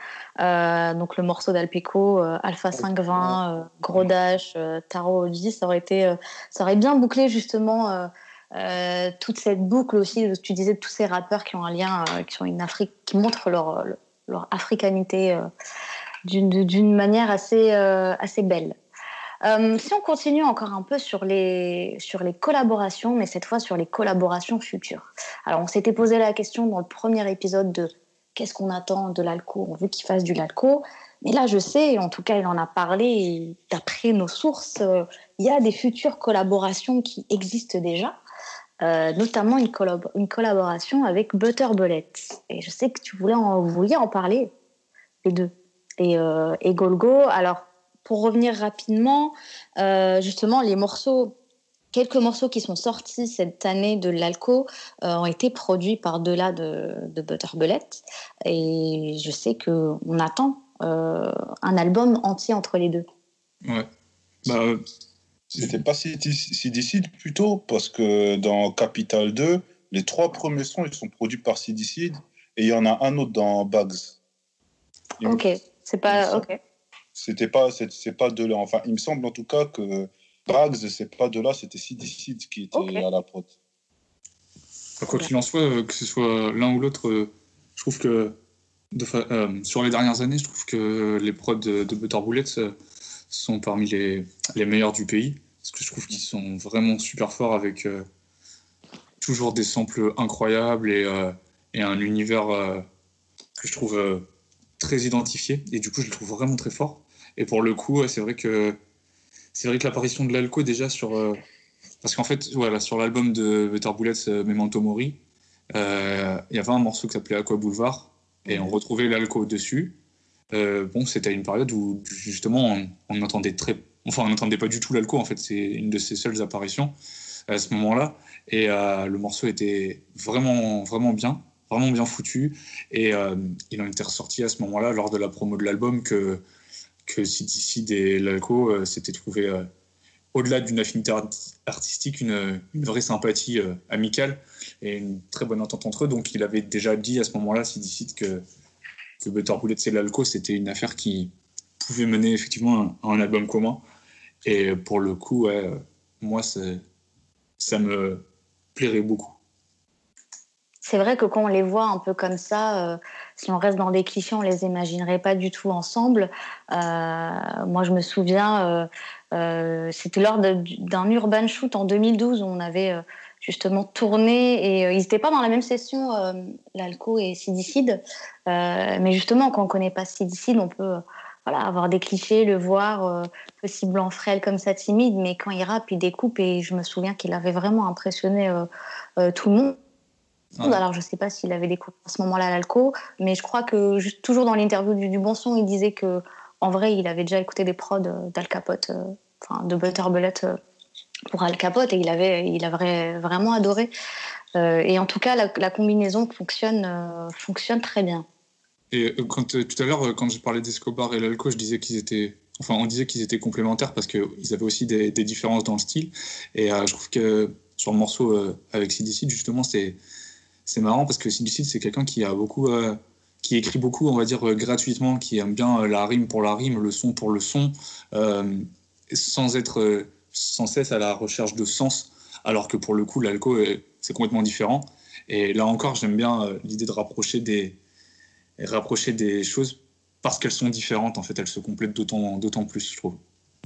euh, donc le morceau d'Alpeco, euh, Alpha 520, Gros Dash, Taro Oji, ça aurait été, ça aurait bien bouclé justement toute cette boucle aussi. Tu disais tous ces rappeurs qui ont un lien, qui ont une Afrique, qui montrent leur, leur africanité d'une manière assez, assez belle. Euh, si on continue encore un peu sur les, sur les collaborations, mais cette fois sur les collaborations futures. Alors, on s'était posé la question dans le premier épisode de qu'est-ce qu'on attend de l'alco? On veut qu'il fasse du lalco. Mais là, je sais, en tout cas, il en a parlé, d'après nos sources, euh, il y a des futures collaborations qui existent déjà. Euh, notamment une, une, collaboration avec Butter Bullet. Et je sais que tu voulais en, vouliez en parler, les deux. Et, et Golgo, alors pour revenir rapidement, euh, justement, les morceaux quelques morceaux qui sont sortis cette année de l'Alco ont été produits par delà de, de Butter Bullet. Et je sais qu'on attend un album entier entre les deux. Ouais. Bah, C'était pas Seed plutôt, parce que dans Capital 2, les trois premiers sons, ils sont produits par Seed et il y en a un autre dans Bugs. ok, c'est pas. Ok. C'était pas, c'est pas de là. Enfin, il me semble en tout cas que Bugs, c'est pas de là, c'était Seed qui était à la prod. Quoi qu'il en soit, euh, que ce soit l'un ou l'autre, euh, je trouve que euh, sur les dernières années, je trouve que les prods de, de Butter Bullets sont parmi les, les, meilleurs du pays. Parce que je trouve qu'ils sont vraiment super forts avec euh, toujours des samples incroyables et, euh, et un univers euh, que je trouve très identifié. Et du coup, je le trouve vraiment très fort. Et pour le coup, c'est vrai que c'est vrai que l'apparition de l'alco déjà sur parce qu'en fait, voilà, sur l'album de Better Bullets Memento Mori, il y avait un morceau qui s'appelait Aqua Boulevard et on retrouvait l'alco dessus. Euh, bon, c'était une période où justement on n'entendait très, enfin on n'entendait pas du tout l'alco. En fait, c'est une de ses seules apparitions à ce moment-là. Et euh, le morceau était vraiment, vraiment bien, vraiment bien foutu. Et euh, il en était ressorti à ce moment-là lors de la promo de l'album que que Sid et l'alco s'étaient trouvés au-delà d'une affinité artistique, une, vraie sympathie amicale et une très bonne entente entre eux. Donc il avait déjà dit à ce moment-là, Sid que que Butter Bullet et c'était une affaire qui pouvait mener effectivement un, album commun. Et pour le coup, moi, ça me plairait beaucoup. C'est vrai que quand on les voit un peu comme ça, euh, si on reste dans des clichés, on les imaginerait pas du tout ensemble. Euh, moi, je me souviens, euh, c'était lors d'un urban shoot en 2012 où on avait justement tourné et euh, ils n'étaient pas dans la même session, euh, l'Alco et Sidicide. Euh, mais justement, quand on ne connaît pas Sidicide, on peut voilà, avoir des clichés, le voir aussi blanc frêle comme ça, timide, mais quand il rappe, il découpe et je me souviens qu'il avait vraiment impressionné tout le monde. Alors, je ne sais pas s'il avait découvert à ce moment-là l'alco, mais je crois que juste, toujours dans l'interview du, Bon Son, il disait que en vrai, il avait déjà écouté des prods d'Al Capote, enfin de Butter Bullet pour Al Capote et il avait, il avait vraiment adoré. Euh, et en tout cas, la, combinaison fonctionne, euh, fonctionne très bien. Et euh, tout à l'heure, quand je parlais d'Escobar et l'Alco, je disais qu'ils étaient, enfin, on disait qu'ils étaient complémentaires parce qu'ils avaient aussi des, différences dans le style. Et je trouve que sur le morceau avec CDC, justement, c'est, marrant parce que CDC, c'est quelqu'un qui a beaucoup, qui écrit beaucoup, on va dire, gratuitement, qui aime bien la rime pour la rime, le son pour le son, sans être sans cesse à la recherche de sens, alors que pour le coup, l'alco, c'est complètement différent. Et là encore, j'aime bien euh, l'idée de rapprocher des, rapprocher des choses parce qu'elles sont différentes. En fait, elles se complètent d'autant plus, je trouve.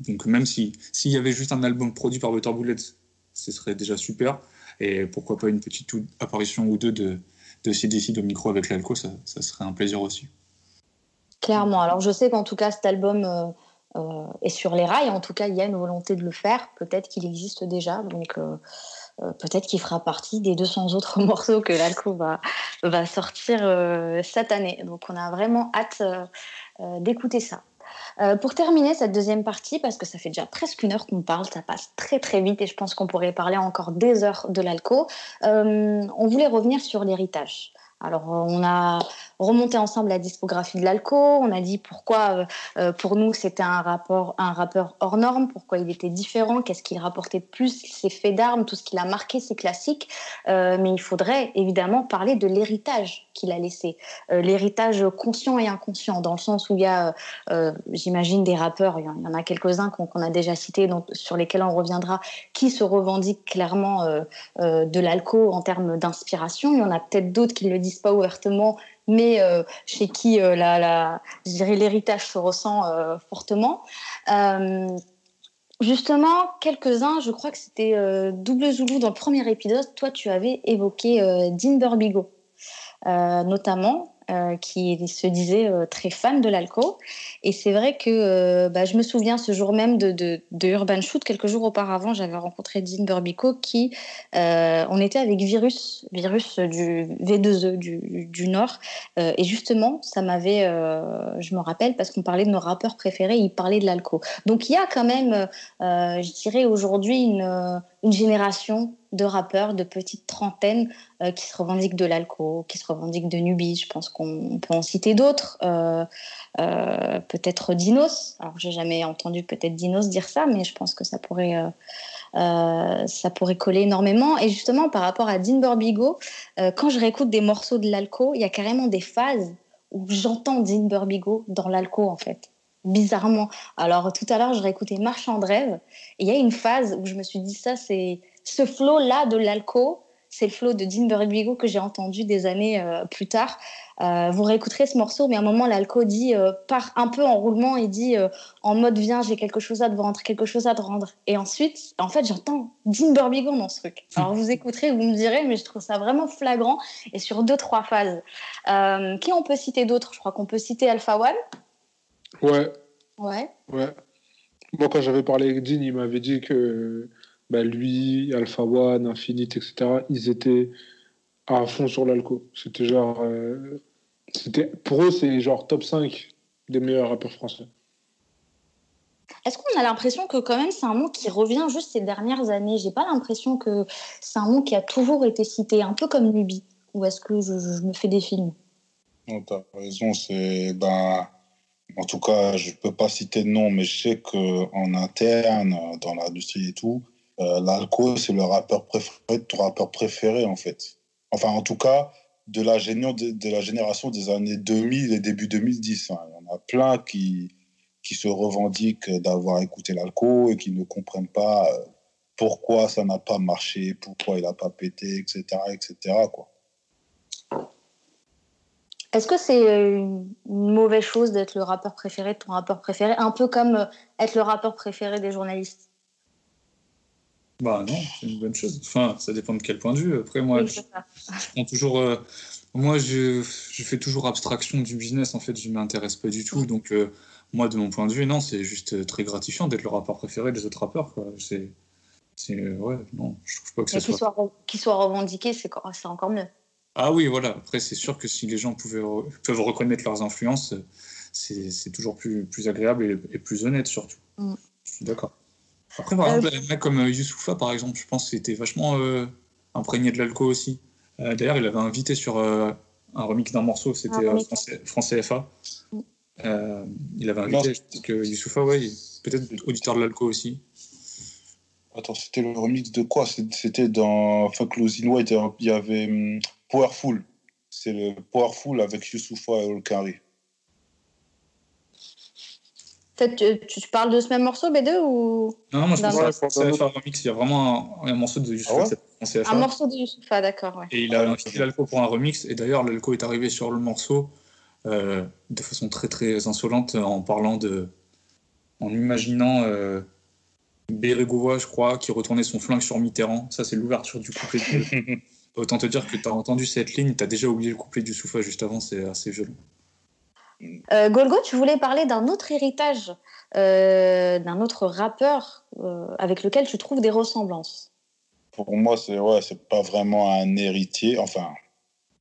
Donc même s'il y avait juste un album produit par Butter Bullets, ce serait déjà super. Et pourquoi pas une petite apparition ou deux de, de CDC de micro avec l'alco, ça, serait un plaisir aussi. Clairement. Alors je sais qu'en tout cas, cet album... Euh, et sur les rails. En tout cas, il y a une volonté de le faire. Peut-être qu'il existe déjà. Donc, euh, euh, peut-être qu'il fera partie des 200 autres [laughs] morceaux que l'Alco va sortir cette année. Donc, on a vraiment hâte d'écouter ça. pour terminer cette deuxième partie, parce que ça fait déjà presque une heure qu'on parle, ça passe très très vite et je pense qu'on pourrait parler encore des heures de l'alco, on voulait revenir sur l'héritage. Alors, on a remonté ensemble la discographie de l'Alco, on a dit pourquoi euh, euh, pour nous c'était un, rappeur hors norme, pourquoi il était différent, qu'est-ce qu'il rapportait de plus, ses faits d'armes, tout ce qu'il a marqué, ses classiques. Euh, mais il faudrait évidemment parler de l'héritage qu'il a laissé, l'héritage conscient et inconscient, dans le sens où il y a, j'imagine, des rappeurs, il y en a quelques-uns qu'on a déjà cités, donc, sur lesquels on reviendra, qui se revendiquent clairement de l'Alco en termes d'inspiration. Il y en a peut-être d'autres qui le disent pas ouvertement, mais euh, chez qui euh, la, l'héritage se ressent euh, fortement. Justement, quelques-uns, je crois que c'était Double Zoulou dans le premier épisode, toi tu avais évoqué Dean Burbigo, notamment, euh, qui se disait euh, très fan de l'alco. Et c'est vrai que euh, bah, je me souviens ce jour même de, de, Urban Shoot, quelques jours auparavant, j'avais rencontré Dean Burbico qui, on était avec Virus, Virus du V2E du, Nord. et justement, ça m'avait, je me rappelle, parce qu'on parlait de nos rappeurs préférés, il parlait de l'alco. Donc il y a quand même, je dirais aujourd'hui, une une génération de rappeurs de petites trentaines qui se revendiquent de l'alco, qui se revendiquent de Nubi. Je pense qu'on peut en citer d'autres. peut-être Dinos. Alors, j'ai jamais entendu peut-être Dinos dire ça, mais je pense que ça pourrait euh, ça pourrait coller énormément. Et justement, par rapport à Dean Burbigo, euh, quand je réécoute des morceaux de l'alco, il y a carrément des phases où j'entends Dean Burbigo dans l'alco, en fait. Bizarrement. Alors, tout à l'heure, je réécoutais Marchand de rêve, et il y a une phase où je me suis dit, ça, c'est ce flow-là de l'alco, c'est le flow de Dean Burbigo que j'ai entendu des années euh, plus tard. Euh, vous réécouterez ce morceau, mais à un moment, l'alco dit, euh, part un peu en roulement et dit en mode viens, j'ai quelque chose à te vendre, quelque chose à te rendre. Et ensuite, en fait, j'entends Dean Burbigo dans ce truc. Alors vous écouterez, vous me direz, mais je trouve ça vraiment flagrant et sur deux, trois phases. qui on peut citer d'autres Je crois qu'on peut citer Alpha One. Ouais. Ouais. Ouais. Moi, quand j'avais parlé avec Dean, il m'avait dit que bah, lui, Alpha One, Infinite, etc., ils étaient à fond sur l'alco. C'était genre. Euh, c'était, pour eux, c'est genre top 5 des meilleurs rappeurs français. Est-ce qu'on a l'impression que quand même c'est un mot qui revient juste ces dernières années? J'ai pas l'impression que c'est un mot qui a toujours été cité, un peu comme Nubi. Ou est-ce que je, me fais des films? Non, as raison. C'est ben, en tout cas, je peux pas citer de nom, mais je sais qu'en interne, dans l'industrie et tout, euh, l'alco, c'est le rappeur préféré de ton rappeur préféré, en fait. Enfin, en tout cas, de la, de, la génération des années 2000 et début 2010. Hein. Il y en a plein qui, qui se revendiquent d'avoir écouté l'alco et qui ne comprennent pas euh, pourquoi ça n'a pas marché, pourquoi il n'a pas pété, etc. etc. Quoi. Est-ce que c'est euh, une mauvaise chose d'être le rappeur préféré de ton rappeur préféré? Un peu comme être le rappeur préféré des journalistes bah non, c'est une bonne chose. Enfin, ça dépend de quel point de vue. Après, moi, je, prends toujours. Euh, moi, je, je, fais toujours abstraction du business. En fait, je ne m'intéresse pas du tout. Donc, euh, moi, de mon point de vue, non, c'est juste euh, très gratifiant d'être le rappeur préféré des autres rappeurs. C'est. Ouais, non, je trouve pas que ça soit. Qu'il soit, revendiqué, c'est encore mieux. Ah oui, voilà. Après, c'est sûr que si les gens pouvaient, peuvent reconnaître leurs influences, c'est toujours plus, plus agréable et, plus honnête, surtout. Mm. Je suis d'accord. Après, par exemple, un mec comme euh, Youssoufa, par exemple, je pense qu'il était vachement euh, imprégné de l'alco aussi. Euh, d'ailleurs, il avait invité sur un remix d'un morceau, c'était français, FA. Mm. il avait invité, que Youssoufa, ouais, peut-être auditeur de l'alco aussi. Attends, c'était le remix de quoi? C'était dans Fuck Losing White, il y avait hum, Powerful. C'est le Powerful avec Youssoufa et Olkari. Tu, tu, parles de ce même morceau, B2 ou? Non, moi je pense que c'est un remix. Il y a vraiment un, morceau de Youssoufa. Ah un morceau de Youssoufa, d'accord. Ouais. Et il a invité l'alco pour un remix. Et d'ailleurs, l'alco est arrivé sur le morceau euh, de façon très très insolente en parlant de. en imaginant euh, Bérégovois, je crois, qui retournait son flingue sur Mitterrand. Ça, c'est l'ouverture du couplet. [laughs] Autant te dire que tu as entendu cette ligne, tu as déjà oublié le couplet du Soufa juste avant, c'est assez violent. Euh, Golgo, tu voulais parler d'un autre héritage, euh, d'un autre rappeur euh, avec lequel tu trouves des ressemblances. Pour moi, c'est ouais, c'est pas vraiment un héritier, enfin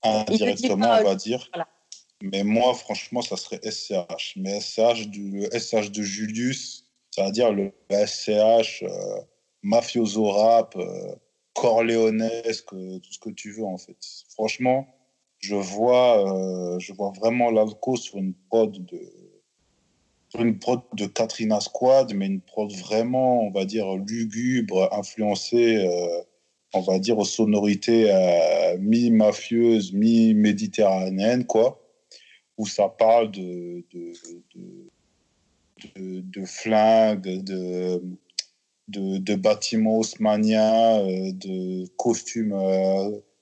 indirectement, on va dire. Mais moi, franchement, ça serait SCH. Mais SCH du SCH de Julius, c'est-à-dire le SCH mafioso rap, corléonesque, tout ce que tu veux en fait. Franchement je vois, euh, je vois vraiment l'alco sur une prod de une prod de Katrina Squad, mais une prod vraiment, on va dire, lugubre, influencée, euh, on va dire, aux sonorités euh, mi-mafieuses, mi-méditerranéennes, quoi, où ça parle de, de, de, de flingues, de, de, bâtiments haussmanniens, de costumes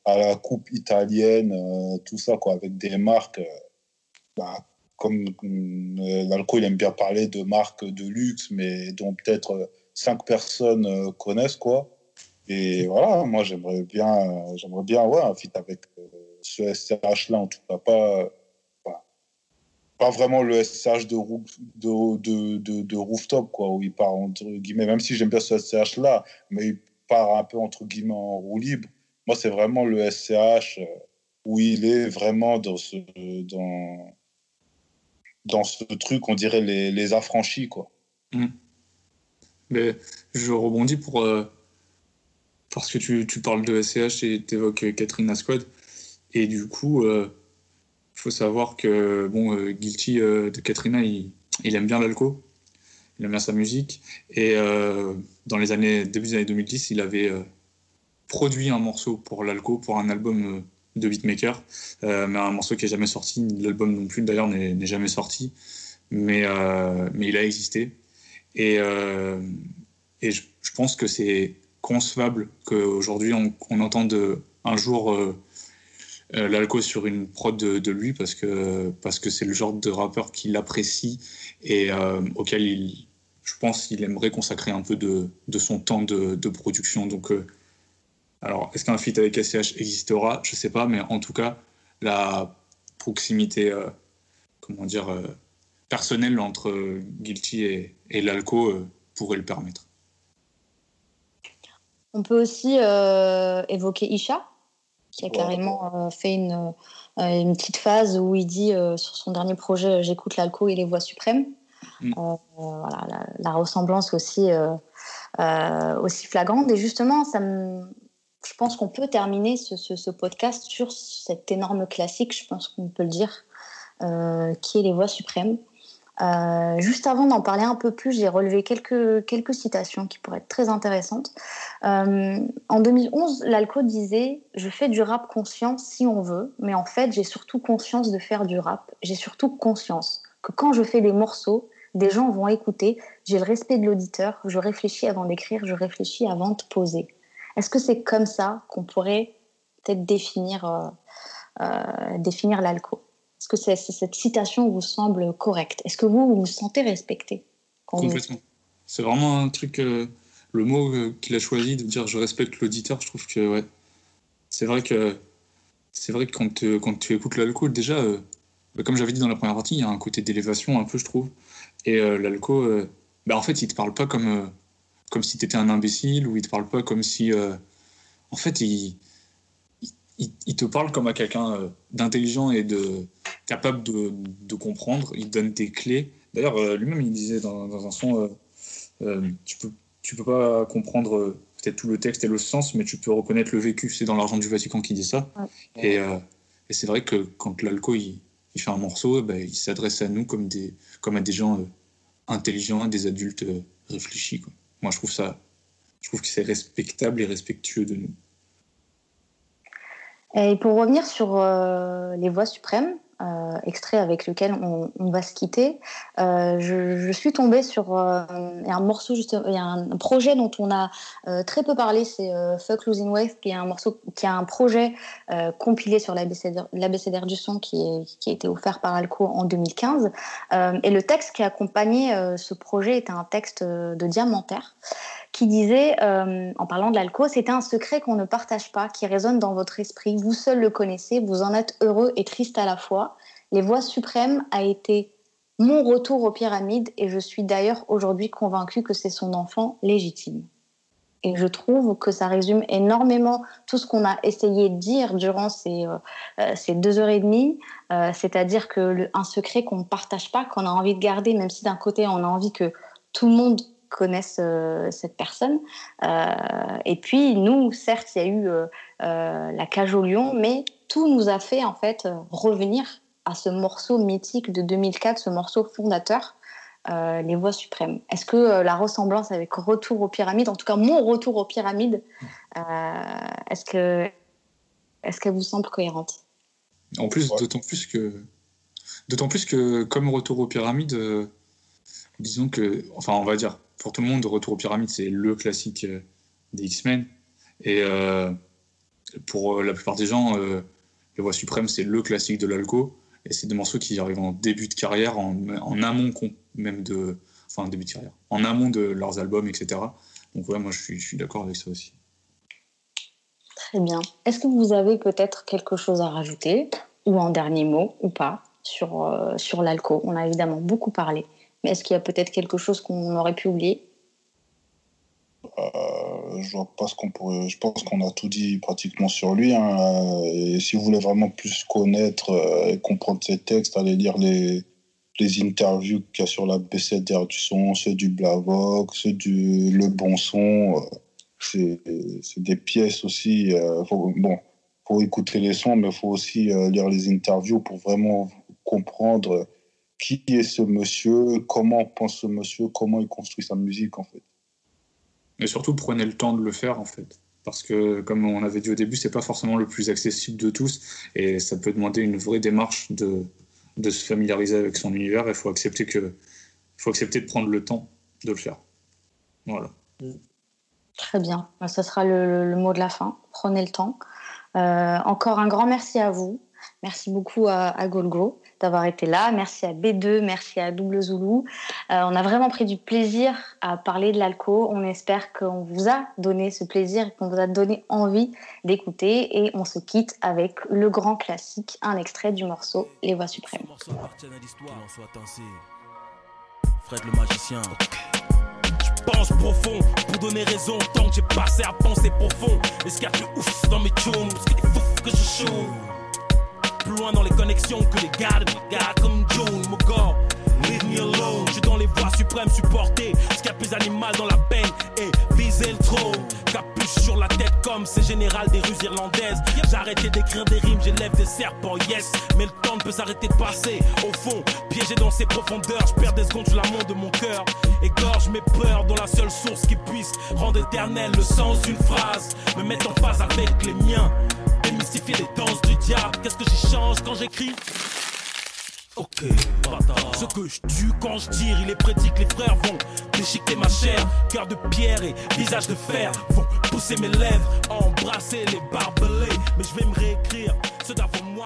à la coupe italienne, euh, tout ça, quoi, avec des marques, euh, bah, comme euh, l'alcool, il aime bien parler de marques de luxe, mais dont peut-être cinq personnes connaissent, quoi. Et voilà, moi, j'aimerais bien, j'aimerais bien, ouais, un feat avec ce SCH-là, en tout cas, pas, pas vraiment le SCH de, de, de, de, rooftop, quoi, où il part entre guillemets, même si j'aime bien ce SCH-là, mais il part un peu entre guillemets en roue libre. Moi, c'est vraiment le SCH euh, où il est vraiment dans ce, dans, dans ce truc, on dirait les, affranchis, quoi. Mmh. Mais je rebondis pour, euh, parce que tu, tu parles de SCH et tu évoques Catherine Asquad. Et du coup, il faut savoir que bon, Guilty de Katrina, il, aime bien l'alco il aime bien sa musique. Et euh, dans les années, début des années 2010, il avait euh, produit un morceau pour l'Alco, pour un album euh, de beatmaker, mais un morceau qui n'est jamais sorti. L'album non plus, d'ailleurs, n'est jamais sorti. Mais, mais il a existé. Et, et je, pense que c'est concevable qu'aujourd'hui, on, entende un jour l'alco sur une prod de, lui parce que parce que c'est le genre de rappeur qu'il apprécie et auquel il, je pense qu'il aimerait consacrer un peu de, son temps de, production. Donc, euh, alors, est-ce qu'un feat avec SCH existera? Je ne sais pas, mais en tout cas, la proximité, euh, comment dire, euh, personnelle entre Guilty et, l'Alco pourrait le permettre. On peut aussi évoquer Isha, qui a carrément fait une, une, petite phase où il dit sur son dernier projet J'écoute l'Alco et les voix suprêmes. Mm. Euh, voilà, la, ressemblance aussi, euh, euh, aussi flagrante. Et justement, ça je pense qu'on peut terminer ce, podcast sur cet énorme classique, je pense qu'on peut le dire, qui est Les Voix suprêmes. Juste avant d'en parler un peu plus, j'ai relevé quelques, quelques citations qui pourraient être très intéressantes. en 2011, l'Alco disait Je fais du rap conscient si on veut, mais en fait, j'ai surtout conscience de faire du rap. J'ai surtout conscience que quand je fais des morceaux, des gens vont écouter, j'ai le respect de l'auditeur, je réfléchis avant d'écrire, je réfléchis avant de poser. Est-ce que c'est comme ça qu'on pourrait peut-être définir, euh, euh, définir l'alco? Que cette citation vous semble correcte Est-ce que vous, vous sentez respecté Complètement. C'est vraiment un truc, euh, le mot qu'il a choisi de dire je respecte l'auditeur, je trouve que ouais, c'est vrai que c'est vrai que quand, quand tu écoutes l'alco, déjà, bah, comme j'avais dit dans la première partie, il y a un côté d'élévation un peu, je trouve. Et euh, l'alco, euh, bah, en fait, il te parle pas comme, euh, comme si tu étais un imbécile ou il te parle pas comme si. en fait, il, il, te parle comme à quelqu'un d'intelligent et de capable de, de, comprendre. Il donne des clés. D'ailleurs, lui-même, il disait dans, dans un son tu peux, tu peux pas comprendre peut-être tout le texte et le sens, mais tu peux reconnaître le vécu. C'est dans l'argent du Vatican qui dit ça. Et, et c'est vrai que quand l'alco, il, il fait un morceau, bah, il s'adresse à nous comme, des, comme à des gens euh, intelligents, des adultes euh, réfléchis. Moi, je trouve ça, je trouve que c'est respectable et respectueux de nous. Et pour revenir sur euh, les voix suprêmes, euh, extrait avec lequel on, va se quitter. Euh, je, suis tombée sur euh, un morceau, il y a un projet dont on a très peu parlé, c'est Fuck Losing Weight, qui est un morceau, qui a un projet compilé sur l'abécédaire du son qui, qui a été offert par Alco en 2015. et le texte qui accompagnait ce projet était un texte de Diamantaire qui disait, euh, en parlant de l'alcool, c'est un secret qu'on ne partage pas, qui résonne dans votre esprit. Vous seul le connaissez, vous en êtes heureux et triste à la fois. Les voix suprêmes a été mon retour aux pyramides et je suis d'ailleurs aujourd'hui convaincue que c'est son enfant légitime. Et je trouve que ça résume énormément tout ce qu'on a essayé de dire durant ces, euh, euh, deux heures et demie, c'est-à-dire que un secret qu'on ne partage pas, qu'on a envie de garder, même si d'un côté on a envie que tout le monde connaissent euh, cette personne. Euh, et puis, nous, certes, il y a eu euh, la cage au lion, mais tout nous a fait en fait revenir à ce morceau mythique de 2004, ce morceau fondateur, Les Voix Suprêmes. Est-ce que la ressemblance avec Retour aux Pyramides, en tout cas mon Retour aux Pyramides, est-ce que est-ce qu'elle vous semble cohérente? En plus, d'autant plus que d'autant plus que comme Retour aux Pyramides, disons que, enfin, on va dire pour tout le monde, Retour aux pyramides, c'est le classique euh, des X-Men. Et euh, pour euh, la plupart des gens, Les Voix Suprêmes, c'est le classique de l'alco. Et c'est des morceaux qui arrivent en début de carrière, en, amont même de. Enfin, début de carrière. En amont de leurs albums, etc. Donc, ouais, moi, je suis, d'accord avec ça aussi. Très bien. Est-ce que vous avez peut-être quelque chose à rajouter, ou un dernier mot, ou pas, sur, sur l'alco? On a évidemment beaucoup parlé. Mais est-ce qu'il y a peut-être quelque chose qu'on aurait pu oublier? Euh, je ce qu'on pourrait. Je pense qu'on a tout dit pratiquement sur lui. Hein. Et si vous voulez vraiment plus connaître euh, et comprendre ses textes, allez lire les, les interviews qu'il y a sur la BCDR du son, ceux du Blavox, ceux du Le Bon Son. Euh. c'est des pièces aussi. Euh, faut, bon, faut écouter les sons, mais il faut aussi euh, lire les interviews pour vraiment comprendre qui est ce monsieur, comment pense ce monsieur, comment il construit sa musique en fait. Et surtout, prenez le temps de le faire en fait. Parce que, comme on avait dit au début, c'est pas forcément le plus accessible de tous et ça peut demander une vraie démarche de, de se familiariser avec son univers. Il faut accepter, que, faut accepter de prendre le temps de le faire. Voilà. Très bien. Ce sera le, mot de la fin. Prenez le temps. Euh, encore un grand merci à vous. Merci beaucoup à, Golgo d'avoir été là. Merci à B2, merci à Double Zulu. Euh, on a vraiment pris du plaisir à parler de l'alco. On espère qu'on vous a donné ce plaisir, qu'on vous a donné envie d'écouter. Et on se quitte avec le grand classique, un extrait du morceau Les Voix Suprêmes. Fred le magicien pense profond pour donner raison. Tant que j'ai passé à penser profond. Et ce qu'il y a de ouf dans mes tunes, parce que fous que je show. Plus loin dans les connexions que les gars, les gars comme Joe, Mogor. Leave me alone, je suis dans les voies suprêmes supportées. Ce qu'il y a plus animal dans la peine et viser le trop. Capuche sur la tête comme ces générales des rues irlandaises. Arrêté d'écrire des rimes, j'élève des serpents, yes. Mais le temps ne peut s'arrêter de passer. Au fond, piégé dans ces profondeurs, je perds des secondes sous la de mon cœur. Égorge mes peurs dans la seule source qui puisse rendre éternel le sens d'une phrase. Me mettre en phase avec les miens. Démystifier les danses du diable. Qu'est-ce que j'y change quand j'écris Ok, Ce que je tue quand je tire, il est prédit que les frères vont déchiqueter ma chair. Cœur de pierre et visage de fer vont pousser mes lèvres, embrasser les barbelés. Mais je vais me réécrire, ceux d'avant moi